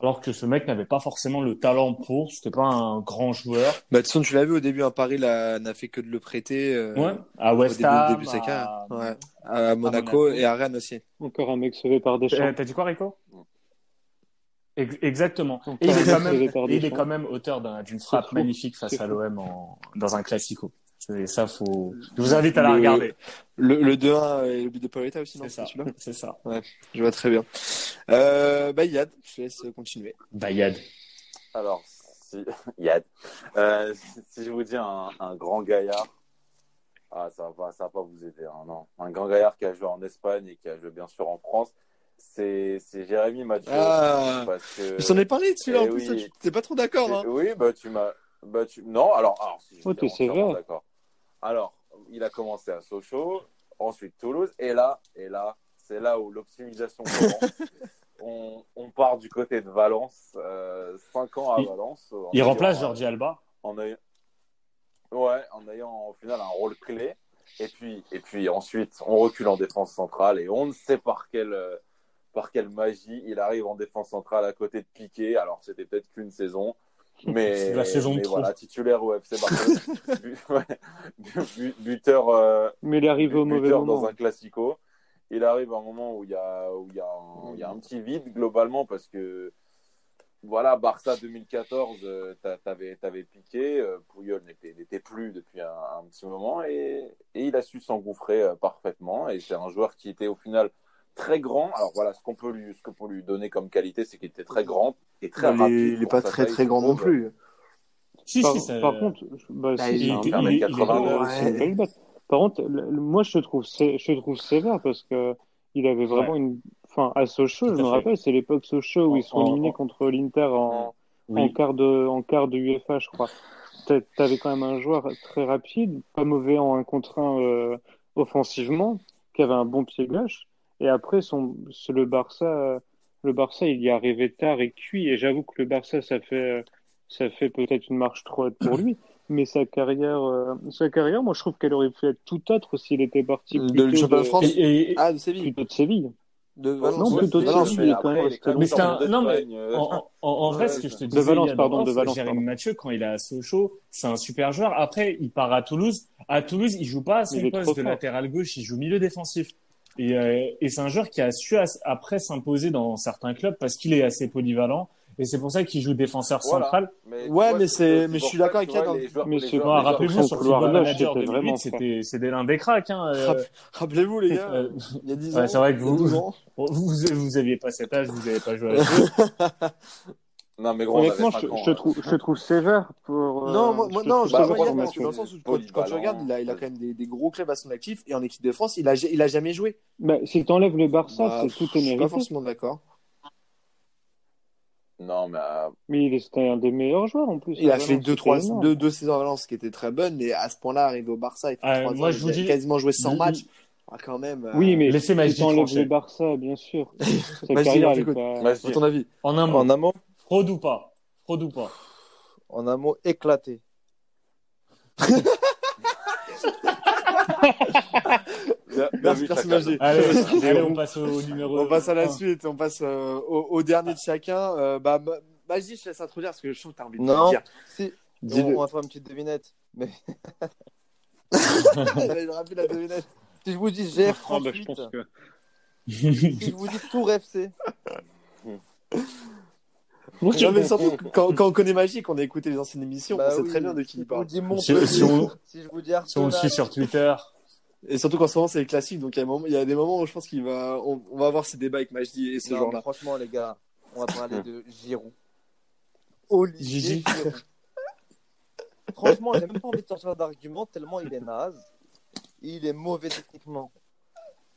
alors que ce mec n'avait pas forcément le talent pour, c'était pas un grand joueur. Bah, de toute façon, tu l'as vu au début, un Paris là, n'a fait que de le prêter. euh, Ouais, à West début, Ham, au début carrière. à- Ouais. À Monaco, Monaco. et à Rennes aussi. Encore un mec sauvé par Deschamps. Euh, T'as dit quoi, Rico? Ex- Exactement. Et il est quand même, il est quand auteur d'un- d'une frappe magnifique face à l'OM dans un classico. Et ça, faut. Je vous invite à la Le- regarder. Le, le 2-1 et le but de Paoletta aussi, non C'est ça. C'est ça. Je vois très bien. Euh, bah, Yad, je te laisse continuer. Bayad. Alors, si, Yad. Euh, si, je vous dis un, un grand gaillard, ah, ça va ça va pas vous aider. hein, non. Un grand gaillard qui a joué en Espagne et qui a joué bien sûr en France, c'est c'est Jérémy Mathieu. Ah. parce que... Je t'en ai parlé de celui-là eh en plus, oui. tu t'es pas trop d'accord. Hein. Oui, bah tu m'as. Bah, tu... Non, alors, alors si je Oh. D'accord. Alors, il a commencé à Sochaux, ensuite Toulouse, et là, et là, c'est là où l'optimisation commence. on, on part du côté de Valence, euh, 5 ans à Valence. en Il remplace Jordi Alba. en ayant, ouais, en ayant au final un rôle clé. Et puis, et puis ensuite, on recule en défense centrale et on ne sait par quelle, euh, par quelle magie il arrive en défense centrale à côté de Piqué. Alors, c'était peut-être qu'une saison. Mais, C'est la saison de mais trop. voilà, titulaire au FC Barcelone, ouais, buteur, euh, Mais il est arrivé au mauvais moment. dans un classico. Il arrive à un moment où il y a, où il y a, un, où il y a un petit vide globalement parce que voilà, Barça 2014, euh, t'a- t'avais avais piqué, euh, Puyol n'était n'était plus depuis un, un petit moment et, et il a su s'engouffrer euh, parfaitement et c'est un joueur qui était au final très grand. Alors voilà, ce qu'on peut lui, ce qu'on peut lui donner comme qualité, c'est qu'il était très grand et très il, rapide. est, il est pour pas très taille, très grand non plus. Si, Par, si, ça- par contre, bah, Bah, si, il c'est il un- était- un il- mètre il- 82. Ouais. c'est une belle batte. Par contre, le- le- moi, je te trouve, je te trouve sévère parce que il avait vraiment une, enfin, à Sochaux, je me fait. rappelle, c'est l'époque Sochaux où En- ils sont en- éliminés en- contre l'Inter en, en quart de, en quart de UEFA, je crois. T'a- T'avais quand même un joueur très rapide, pas mauvais en un contre un euh, offensivement, qui avait un bon pied gauche. Et après, son, c'est le Barça, le Barça, il y est arrivé tard et cuit. Et j'avoue que le Barça, ça fait, ça fait peut-être une marche trop haute pour lui. Mais sa carrière, euh, sa carrière, moi, je trouve qu'elle aurait pu être tout autre s'il était parti De- plutôt du championnat de France Et- et- Ah, de Séville. plutôt de Séville. De Non, Valence. plutôt de Valence. Séville, mais après, quand un- non, mais euh, En, en- en vrai, ce que je te disais, Valence, pardon, de Valence, Jérémy pardon. Mathieu, quand il est à Sochaux, c'est un super joueur. Après, il part à Toulouse. À Toulouse, il joue pas à son Il est trop poste de fort. latéral gauche, il joue milieu défensif. Et, euh, et c'est un joueur qui a su après s'imposer dans certains clubs parce qu'il est assez polyvalent. Et c'est pour ça qu'il joue défenseur Voilà. central. Mais Ouais, vois, mais c'est- mais je suis d'accord avec joueurs- mais les ce- joueurs- Non, les joueurs- rappelez-vous, sur couloir Football Manager c'était 2008, vraiment c'était c'était l'un des cracks. Hein. euh, Rapp- Rappelez-vous, les gars, Euh, il y a 10 ouais, ans. c'est vrai que vous- 12 ans. Bon, vous, vous aviez pas cet âge, vous avez pas joué à jeu. Non, mais gros, Honnêtement, je, je te hein. trouve, je trouve sévère pour. euh, Non, moi, moi- te non, trouve je bah, que dans le sens où, quand, quand tu regardes, il a, il a quand même des, des gros clubs à son actif, et en équipe de France, il a, il a jamais joué. Bah, si t'enlèves le Barça, Bah, c'est tout je est suis pas mérité. forcément d'accord. Non, mais euh, Mais il est- c'était un des meilleurs joueurs en plus. Il a fait deux, trois, deux, deux saisons à Valence qui étaient très bonnes, mais à ce point-là, arrivé au Barça, il fait Ah, trois moi, ans, je vous il a dis- quasiment joué 100 L- matchs. Ah, quand même. euh, Oui, mais Laissez t'enlèves trancher. le Barça, bien sûr. Sa carrière, pas- vas-y. À ton avis? En un mot. En un mot, Fraude ou pas? Fraude ou pas? En un mot, éclaté. Bien- bien Merci, vu. Allez, allez, on passe au numéro. On passe à la un. suite, on passe euh, au, au dernier de chacun. Euh, bah, Ma- Majdi, je te laisse introduire parce que je trouve que t'as envie de Non. le dire. Si, on, on va faire une petite devinette. Mais a rappelé la devinette. si je vous dis Ah, bah, je GF38, pense que. si je vous dis Tour FC, Non, mais comprends. surtout, que quand, quand on connaît Magic, qu'on a écouté les anciennes émissions, bah on sait oui, très bien de qui si il je vous parle. dis Si- si on- si je vous dis Si on le suit sur Twitter. Et surtout qu'en ce moment, c'est les classiques, donc il y, a un moment- il y a des moments où je pense qu'il va, on, on va avoir ces débats avec Majdi et ce genre-là. franchement, les gars, on va parler de Giroud. Olivier Gigi. Giroud. Franchement, j'ai même pas envie de sortir d'argument tellement il est naze. Il est mauvais techniquement.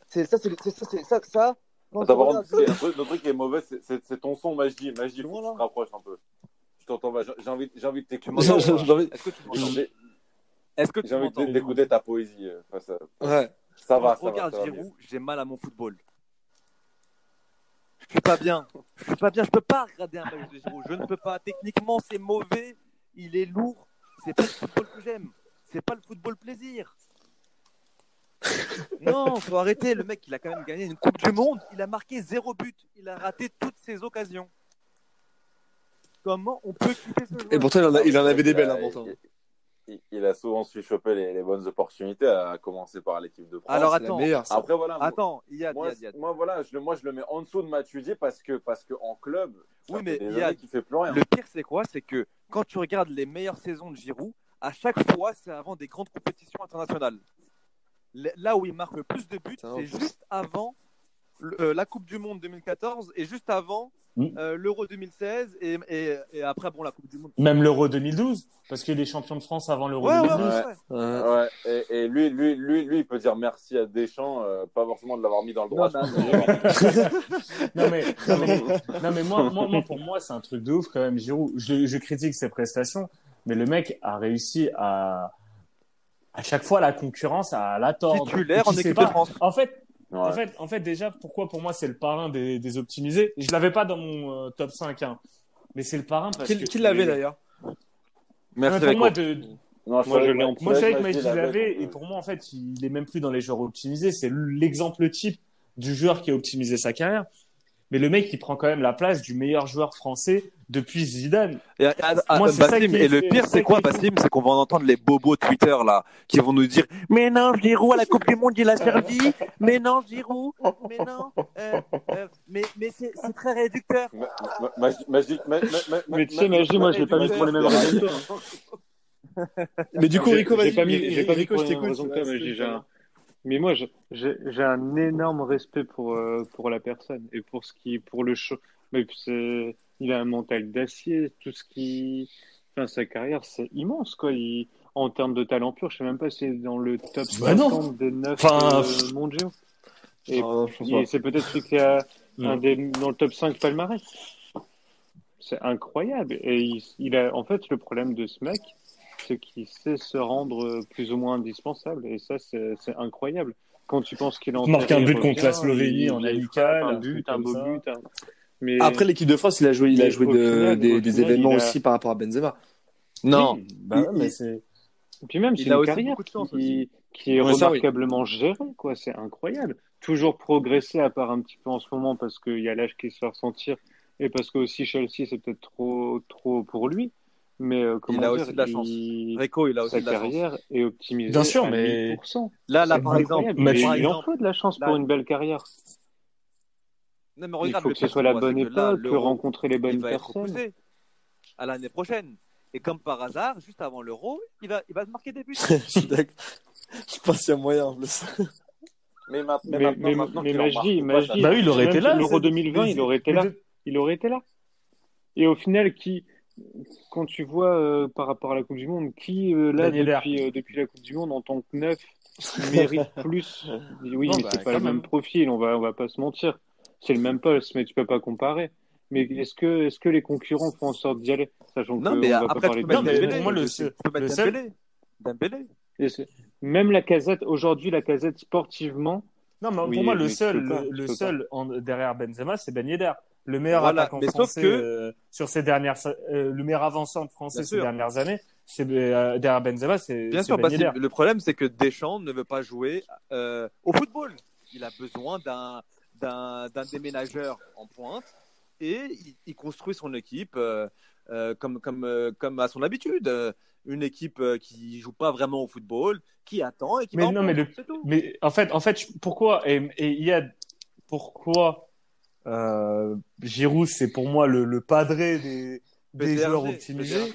C'est ça, c'est ça, c'est ça, Attends, je par regarde contre, le truc, le truc qui est mauvais, c'est- ton son, faut que tu te rapproches un peu. Je t'entends pas. J'ai- envie, j'ai envie de t'écouter. Est-ce que tu m'entends? J'ai envie d'écouter ta poésie. euh, face à- Ouais. Ça Quand va, je ça regarde ça va. Giroud, j'ai mal à mon football. Je suis pas bien. Je suis pas bien. Je peux pas regarder un match de Giroud. Je ne peux pas. Techniquement, c'est mauvais. Il est lourd. C'est pas le football que j'aime. C'est pas le football plaisir. Non, faut arrêter. Le mec, il a quand même gagné une Coupe du Monde. Il a marqué zéro but. Il a raté toutes ses occasions. Comment on peut quitter ce joueur Et pourtant, il en, a- il en avait des Il a- belles hein, pourtant. il- il- Il a souvent su choper les, les bonnes opportunités, à commencer par l'équipe de France. Alors attends. Après, voilà. attends, Yad, moi, Yad, Yad. moi, voilà, je le, moi, je le mets en dessous de Matuidi parce que, parce que en club, Oui, mais il y a- qu'il fait plus rien. Le pire, c'est quoi? C'est que quand tu regardes les meilleures saisons de Giroud, à chaque fois, c'est avant des grandes compétitions internationales. Là où il marque le plus de buts, c'est juste avant le- euh, la Coupe du Monde 2014 et juste avant euh, l'Euro 2016 et, et, et après, bon, la Coupe du Monde. Même l'Euro 2012, parce qu'il est champion de France avant l'Euro Ouais, ouais, 2012. ouais, ouais. Ouais, et, et lui, lui, lui, lui, il peut dire merci à Deschamps, euh, pas forcément de l'avoir mis dans le droit. Non, mais- non mais, non mais, non, mais moi, moi, moi, pour moi, c'est un truc de ouf quand même, Giroud. Je, je critique ses prestations, mais le mec a réussi à, à chaque fois la concurrence à la tordre. Titulaire en équipe pas- de France. En fait, Ouais. en fait, en fait, déjà, pourquoi pour moi c'est le parrain des, des optimisés? Je l'avais pas dans mon euh, top 5, hein. mais c'est le parrain parce Qui, que qui l'avait d'ailleurs? Merci, pour Rico. moi, de, Non, Moi, je l'ai en moi, je savais que Majdi l'avait, et pour moi, en fait, il est même plus dans les joueurs optimisés. C'est l'exemple type du joueur qui a optimisé sa carrière. Mais le mec, il prend quand même la place du meilleur joueur français depuis Zidane. Et, ah, ah, Moi, c'est ça Bassim, qui et le pire, c'est quoi. Bassim? C'est qu'on va en entendre les bobos Twitter là, qui vont nous dire Mais non, Giroud à la Coupe du Monde, il a servi. Mais non, Giroud. Mais non. euh, euh, mais mais c'est très réducteur. Ma- ma- Majdi- Majdi- ma- ma- ma- Mais tu sais, Majdi, moi, je l'ai pas mis pour les mêmes raisons toi. Mais du coup, Rico, j'ai vas-y. pas mis, j'ai pas mis pour je les mêmes raisons que toi, Mais moi, j'ai un énorme respect pour, euh, pour la personne et pour ce qui, pour le show. Mais c'est, il a un mental d'acier, tout ce qui, enfin, sa carrière, c'est immense, quoi. Il, en termes de talent pur, je sais même pas si c'est dans le top Bah non. 50 des 9 Enfin, euh, mondiaux. Et, Ah, et c'est peut-être celui qui a Non. un des, dans le top 5 palmarès. C'est incroyable. Et il, il a, en fait, le problème de ce mec, c'est qu'il sait se rendre plus ou moins indispensable. Et ça, c'est incroyable. Quand tu penses qu'il est en Il marque un but contre la Slovénie en amical, un but, un beau ça. but. Mais Après l'équipe de France, il a joué, il a joué au de- final- des, au des final, événements a- aussi par rapport à Benzema. Non. Oui, bah Il- mais c'est. Et puis même, Il c'est a une aussi carrière beaucoup de chance qui, qui est Ouais, ça, oui. remarquablement gérée, quoi. C'est incroyable. Toujours progresser, à part un petit peu en ce moment, parce qu'il y a l'âge qui se fait ressentir, et parce que aussi Chelsea, c'est peut-être trop, trop pour lui. Mais euh, comment Il a dire, aussi de la chance. il- Rico, il a aussi sa de la chance. carrière est optimisée Bien sûr, à mais- 1000%. Là, par exemple. Mais il en faut de la chance là- pour une belle carrière. Non, mais Il faut le que ce soit la bonne c'est que là, époque, l'Euro, rencontrer les il bonnes être personnes. repoussé à l'année prochaine. Et comme par hasard, juste avant l'Euro, il va, il va se marquer des buts. je suis d'accord. Je pense qu'il y a moyen en plus. Mais, ma- mais Mais, maintenant, mais, maintenant mais pas, Majdi, Bah oui, il aurait été là, L'Euro c'est- 2020, mais- il aurait été là. Il aurait été là. Et au final, qui, quand tu vois euh, par rapport à la Coupe du Monde, qui euh, là depuis, euh, depuis la Coupe du Monde en tant que neuf mérite plus? Oui, Non, mais bah, c'est pas le même même. profil. On va, on va pas se mentir. C'est le même poste, mais tu peux pas comparer. Mais est-ce que, est-ce que les concurrents font en sorte d'y aller, sachant Non, que mais on va après, pas tu parler peux de mais Dembélé. pour moi, le Tu seul- peux mettre le seul- Dembélé. Dembélé. Et c'est- Même la casette, aujourd'hui, la casette sportivement, Non, mais Oui, pour moi, le seul, pas, le, seul en- derrière Benzema, c'est Ben Yedder. Le meilleur Voilà, attaquant mais français que- euh, sur ces dernières, euh, le meilleur avançant français Bien ces sûr. dernières années, c'est euh, derrière Benzema, c'est Bien sûr, Ben Bassim, Yedder. le problème, c'est que Deschamps ne veut pas jouer euh, au football. Il a besoin d'un d'un déménageur en pointe et il, il construit son équipe euh, euh, comme, comme, euh, comme à son habitude. Une équipe qui joue pas vraiment au football, qui attend et qui Mais va en non, mais le- tout. Mais en fait, en fait, pourquoi et, et il y a pourquoi euh, Giroud, c'est pour moi le, le padré des, des joueurs optimisés.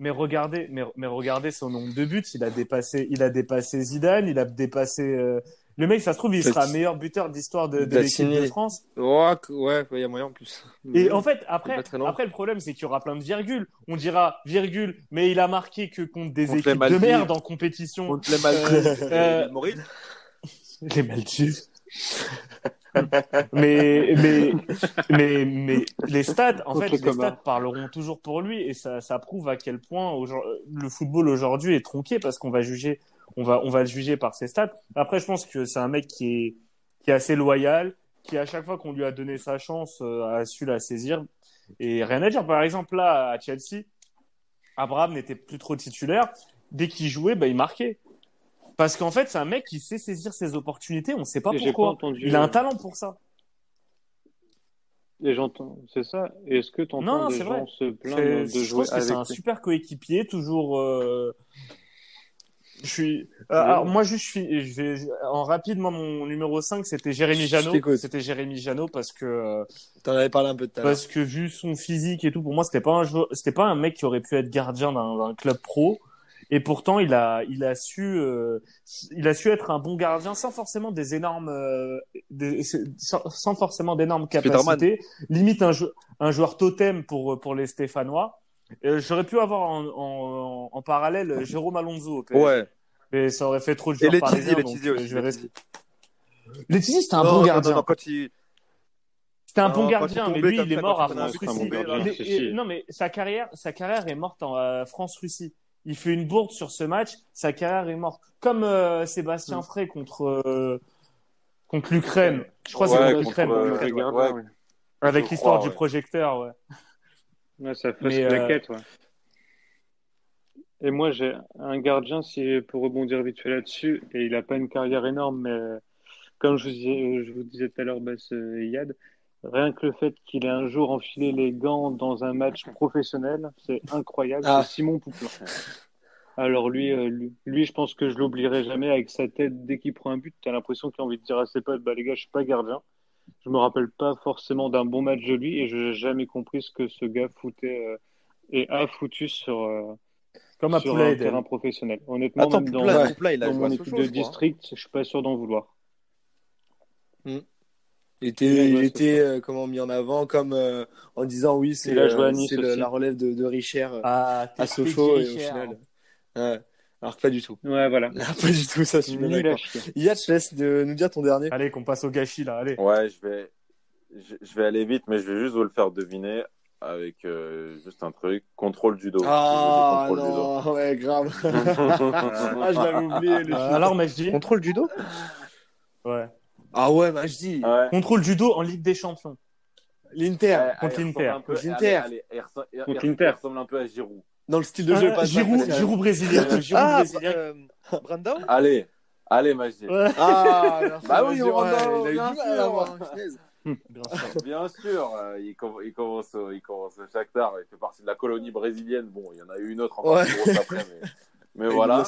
Mais regardez, mais, mais regardez son nombre de buts. Il a dépassé, il a dépassé Zidane. Il a dépassé. euh, Le mec, ça se trouve, il sera meilleur buteur d'histoire de, de l'équipe de France. Ouais, ouais, il y a moyen en plus. Et en fait, après, après le problème, c'est qu'il y aura plein de virgules. On dira virgule, mais il a marqué que contre des Contre les équipes de merde en compétition. Contre les Maldives Euh, et euh, Maurice. Les Maldives. mais, mais, mais, mais les stats, en fait, les les stats parleront toujours pour lui et ça, ça prouve à quel point le football aujourd'hui est tronqué parce qu'on va juger, on va, on va le juger par ses stats. Après, je pense que c'est un mec qui est, qui est assez loyal, qui à chaque fois qu'on lui a donné sa chance euh, a su la saisir et rien à dire. Par exemple, là, à Chelsea, Abraham n'était plus trop titulaire. Dès qu'il jouait, bah, il marquait. Parce qu'en fait, c'est un mec qui sait saisir ses opportunités. On ne sait pas Et j'ai pas pourquoi. entendu, Il a un euh, talent pour ça. Et j'entends, c'est ça. Est-ce que tu Non, non, entends des gens vrai. se plaindre de jouer que c'est avec un super coéquipier, toujours. euh, Je suis. euh, alors, moi, juste, je suis. Je vais en rapide. Moi, mon numéro 5 c'était Jérémy Janot. C'était Jérémy Janot parce que euh, T'en avais parlé un peu tout à l'heure. parce que vu son physique et tout, pour moi, c'était pas un joueur, c'était pas un mec qui aurait pu être gardien d'un club pro. Et pourtant, il a, il a su, euh, il a su être un bon gardien sans forcément des énormes, euh, des- sans, sans forcément d'énormes Spider-Man. capacités. Limite un, un joueur totem pour pour les Stéphanois. Euh, J'aurais pu avoir en, en, en parallèle Jérôme Alonso. PSG. Ouais. Mais ça aurait fait trop de Et joueurs donc, Tizi euh, aussi. je. Letizy, c'était un Non, bon gardien. Non, non, quand il... C'était un Non, bon gardien, mais lui, il est mort à France-Russie. bon et-. Non, mais sa carrière, sa carrière est morte en euh, France-Russie. Il fait une bourde sur ce match, sa carrière est morte. Comme euh, Sébastien Frey contre euh, contre l'Ukraine. Je crois que Ouais, c'est contre l'Ukraine. euh, ouais. ouais. Avec l'histoire du projecteur, ouais. Ouais, ça Mais, euh, ouais. Et moi, j'ai un gardien, si pour rebondir vite fait là-dessus, et il n'a pas une carrière énorme, mais comme je vous disais, je vous disais tout à l'heure, Bass euh, Yad, rien que le fait qu'il ait un jour enfilé les gants dans un match professionnel, c'est incroyable. Ah. C'est Simon Poupin. Alors lui, euh, lui, lui, je pense que je l'oublierai jamais avec sa tête. Dès qu'il prend un but, t'as l'impression qu'il a envie de dire à ses potes, bah les gars, je suis pas gardien. Je me rappelle pas forcément d'un bon match de lui et je n'ai jamais compris ce que ce gars foutait euh, et a foutu sur, euh, Comme à sur un Eden. terrain professionnel. Honnêtement, Attends, même dans, Poupla, Poupla, il a dans joué à mon équipe Sochaux, de je crois, district, je suis pas sûr d'en vouloir. Il Il était, a il à était euh, comment mis en avant, comme euh, en disant oui, c'est Il a joué à euh, Nice c'est le- aussi. la relève de, de Richer euh, Ah, à t'es Sochaux et au final. Ouais. Alors que pas du tout. Ouais, voilà. pas du tout, ça, je suis d'accord. Yad, je te laisse de nous dire ton dernier. Allez, qu'on passe au gâchis, là, allez. Ouais, je vais, je, je vais aller vite, mais je vais juste vous le faire deviner avec euh, juste un truc. Contrôle. Ah vous dis contrôle non, ouais, grave. ah, je l'avais oublié. le Euh, alors, Majdi Contrôle judo Ouais. Ah ouais, bah je dis judo. Ouais. Contrôle judo en Ligue des Champions. l'Inter contre l'Inter. Contre l'Inter. il ressemble un peu à Giroud. Dans le style de jeu. Euh, pas Giroud, pas- Giroud brésilien. le Giroud Ah, brésilien. euh, Brandao Allez, allez, Magie. Ouais. Ah, merci, Bah oui, on ouais, va- il a eu bien du mal sûr. à l'avoir, punaise. Bien sûr. Bien sûr, euh, il, com- il commence, au- il commence au Shakhtar, il fait partie de la colonie brésilienne. Bon, il y en a eu une autre encore Ouais. après, mais, mais voilà.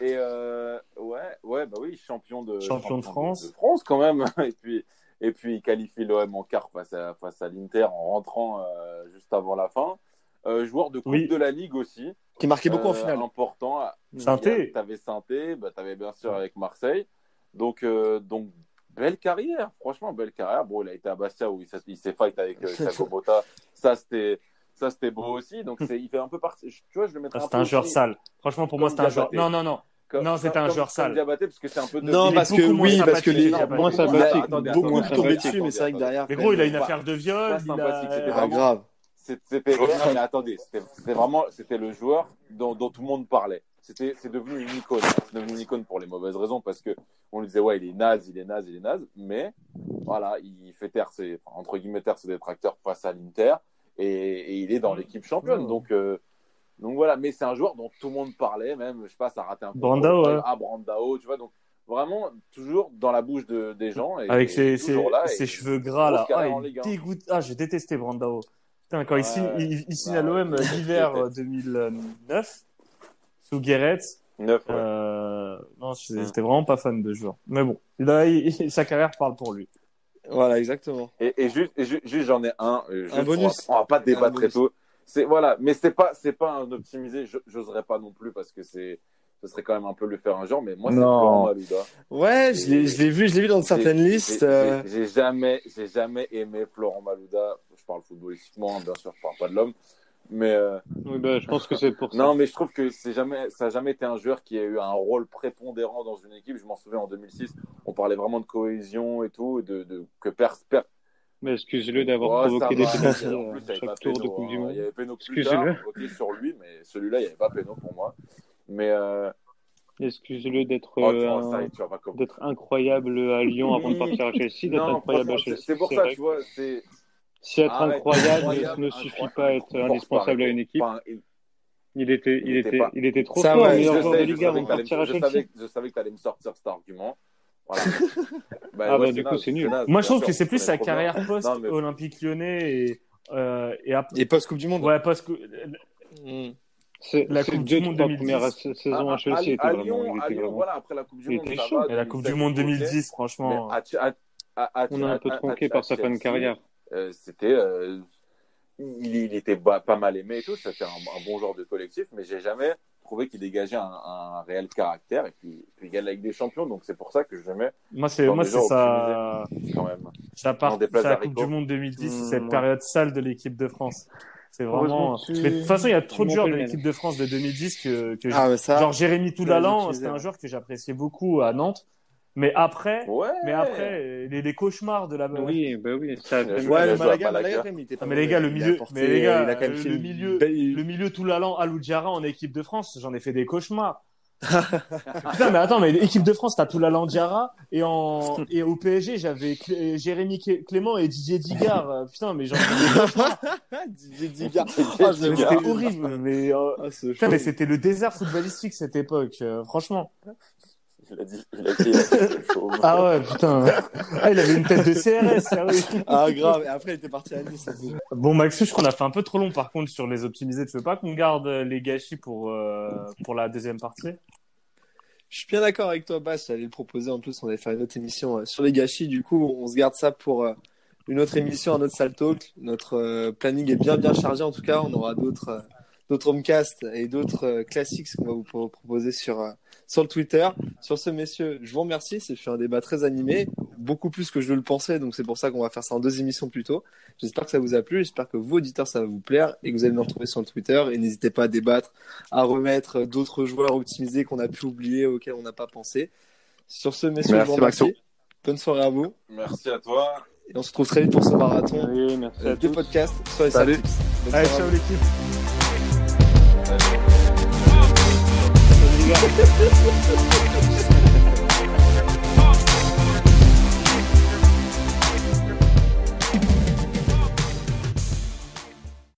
Et euh, ouais, ouais, bah oui, champion de Champion de France. de France quand même. Et puis, et puis il qualifie l'OM en quart face à face à l'Inter en rentrant euh, juste avant la fin. Euh, joueur de coupe Oui. de la Ligue aussi. Qui marquait beaucoup en Euh, finale. Important. Sainté. T'avais Sainté, bah, t'avais bien sûr avec Marseille. Donc, euh, donc belle carrière, franchement belle carrière. Bon, il a été à Bastia où il s'est, fight avec euh, Thiago Motta. Ça c'était, ça c'était beau aussi. Donc c'est, il fait un peu partie. Tu vois, je le mettrais Ah, un C'était peu un joueur aussi sale. Franchement, pour moi, c'était un joueur. Non, non, non. comme- Non, c'était un comme- joueur sale. Diabaté, parce que c'est un peu de. Non, parce que beaucoup moins oui, parce que les-. Moins sympathique. Beaucoup tomber attendez, dessus, mais c'est vrai que derrière. Mais gros, il a une affaire de viol. pas sympathique, c'était grave. C'était, mais attendez, c'était vraiment, c'était le joueur dont, dont tout le monde parlait. C'était, c'est devenu une icône. C'est devenu une icône pour les mauvaises raisons parce que on lui disait ouais, il est naze, il est naze, il est naze, mais voilà, il fait taire ses, entre guillemets taire ses détracteurs face à l'Inter et, et il est dans l'équipe championne. Donc, euh, donc voilà, mais c'est un joueur dont tout le monde parlait, même, je sais pas, ça ratait un peu. Brandao, ouais. Ah, Brandao, tu vois, donc vraiment toujours dans la bouche de, des gens. Et, Avec ses, et ses, là, ses et- cheveux gras là. Ah, dégoûte. Ah, j'ai détesté Brandao. Putain, quand il Ouais, signe, ouais. il, il signe Ouais, à l'OM l'hiver Déteste. 2009 sous Guéret. Ouais. Euh, non, j'étais vraiment pas fan de ce joueur. Mais bon, là, il- sa carrière parle pour lui. Voilà, exactement. Et, et juste, et juste, j'en ai un. euh, juste, Un bonus. On va, on va pas débattre tout. C'est voilà, mais c'est pas, c'est pas un optimisé. Je- J'oserais pas non plus parce que c'est, ce serait quand même un peu lui faire un genre. Mais moi, c'est Non. Florent Malouda. Ouais, je l'ai, je l'ai vu, je l'ai vu dans certaines listes. j'ai- euh, j'ai jamais, j'ai jamais aimé Florent Malouda. Parle footballistiquement, bien sûr, je parle pas de l'homme. Mais euh, Oui, bah, je pense que c'est pour ça. non, mais je trouve que c'est jamais, ça a jamais été un joueur qui a eu un rôle prépondérant dans une équipe. Je m'en souviens en 2006, on parlait vraiment de cohésion et tout, et de, de que per, per- Mais excuse-le d'avoir Ouais, provoqué des pénalités En à chaque tour de Péno, Coupe du hein. Il y avait Péno plus tard, Excusez-le. ok, sur lui, mais celui-là, il n'y avait pas Péno pour moi. Mais euh, Excuse-le d'être oh, euh, un- incroyable à Lyon avant de partir à Chelsea, d'être incroyable à Chelsea. c'est- pour ça, vrai tu vois, c'est Si être Arrête, incroyable, incroyable, ne suffit incroyable. pas à être indispensable à une équipe. Enfin, il- Il était, il, il était était, pas- il était trop fort, meilleur je joueur de Ligue 1 savais avant que de t'allais- partir à je Chelsea. savais- je savais que tu allais me sortir cet argument. Voilà. Ah, bah, du coup, c'est nul. naze, Moi, je trouve sûr, que c'est plus sa carrière post-Olympique lyonnais et, euh, et après. Et post-Coupe du Monde. Ouais, parce que Mm. C'est La Coupe du Monde trois 2010. premières sa- saisons À- à Chelsea à- étaient à vraiment, Lyon, était Lyon, vraiment. voilà, après la Coupe du il Monde, était ça chaud. va. et la Coupe du Monde 2010, franchement. On a un peu tronqué par sa fin de Chelsea, carrière. Euh, c'était euh, il, il était pas mal aimé et tout c'était un, un bon genre de collectif mais j'ai jamais trouvé qu'il dégageait un, un réel caractère et puis, puis il gagne avec des champions. Donc c'est pour ça que je mets Moi, c'est moi c'est ça. quand même. Ça part c'est la Coupe du Monde 2010, c'est Mmh, cette ouais. période sale de l'équipe de France. C'est vraiment. Tu- Mais de toute façon, il y a trop de joueurs de l'équipe de France de 2010 que, que Ah, mais ça. genre Jérémy Toulalan, c'était un joueur que j'appréciais beaucoup à Nantes. Mais après, Ouais. mais après, les, les cauchemars de la. Oui, bah oui, ça. Ouais, mais joueur, Malaga, Malaga. Malaga, quand même, il était pas mais les gars, le milieu, apporté- mais les gars, il a quand même le milieu- belle- Le milieu Toulalan, Aloudjara en équipe de France, j'en ai fait des cauchemars. Putain, mais attends, mais équipe de France, t'as Toulalan Diarra et en et au PSG, j'avais Clé- Jérémy Clé- Clément et Didier Digard. Euh, Putain, mais j'en ai fait des cauchemars. Didier Digard. Ah, C'était horrible, mais euh, Ah, putain, mais c'était le désert footballistique cette époque, euh, franchement. Il a dit, il a dit, il a dit quelque chose. Ah ouais, putain. Ah, il avait une tête de CRS, sérieux. Ah, grave. Et après, il était parti à Nice. Bon, Maxus, je crois qu'on a fait un peu trop long par contre sur les optimisés. Tu veux pas qu'on garde euh, les gâchis pour, euh, pour la deuxième partie? Je suis bien d'accord avec toi, Bas. J'allais le proposer. En plus, on allait faire une autre émission euh, sur les gâchis. Du coup, on se garde ça pour euh, une autre émission, un autre Sale Talk. Notre euh, planning est bien, bien chargé. En tout cas, on aura d'autres, d'autres homecasts et d'autres classiques qu'on va vous pro- proposer sur, euh, sur le Twitter. Sur ce, messieurs, je vous remercie. C'est fait un débat très animé, beaucoup plus que je le pensais. Donc, c'est pour ça qu'on va faire ça en deux émissions plus tôt. J'espère que ça vous a plu. J'espère que vous, auditeurs, ça va vous plaire et que vous allez nous retrouver sur le Twitter. Et n'hésitez pas à débattre, à remettre d'autres joueurs optimisés qu'on a pu oublier, auxquels on n'a pas pensé. Sur ce, messieurs, Merci, je vous remercie. Maxo. Bonne soirée à vous. Merci à toi. Et on se retrouve très vite pour ce marathon Oui, merci euh, à des tous. podcasts sur les Salut. Allez, ciao vous. l'équipe.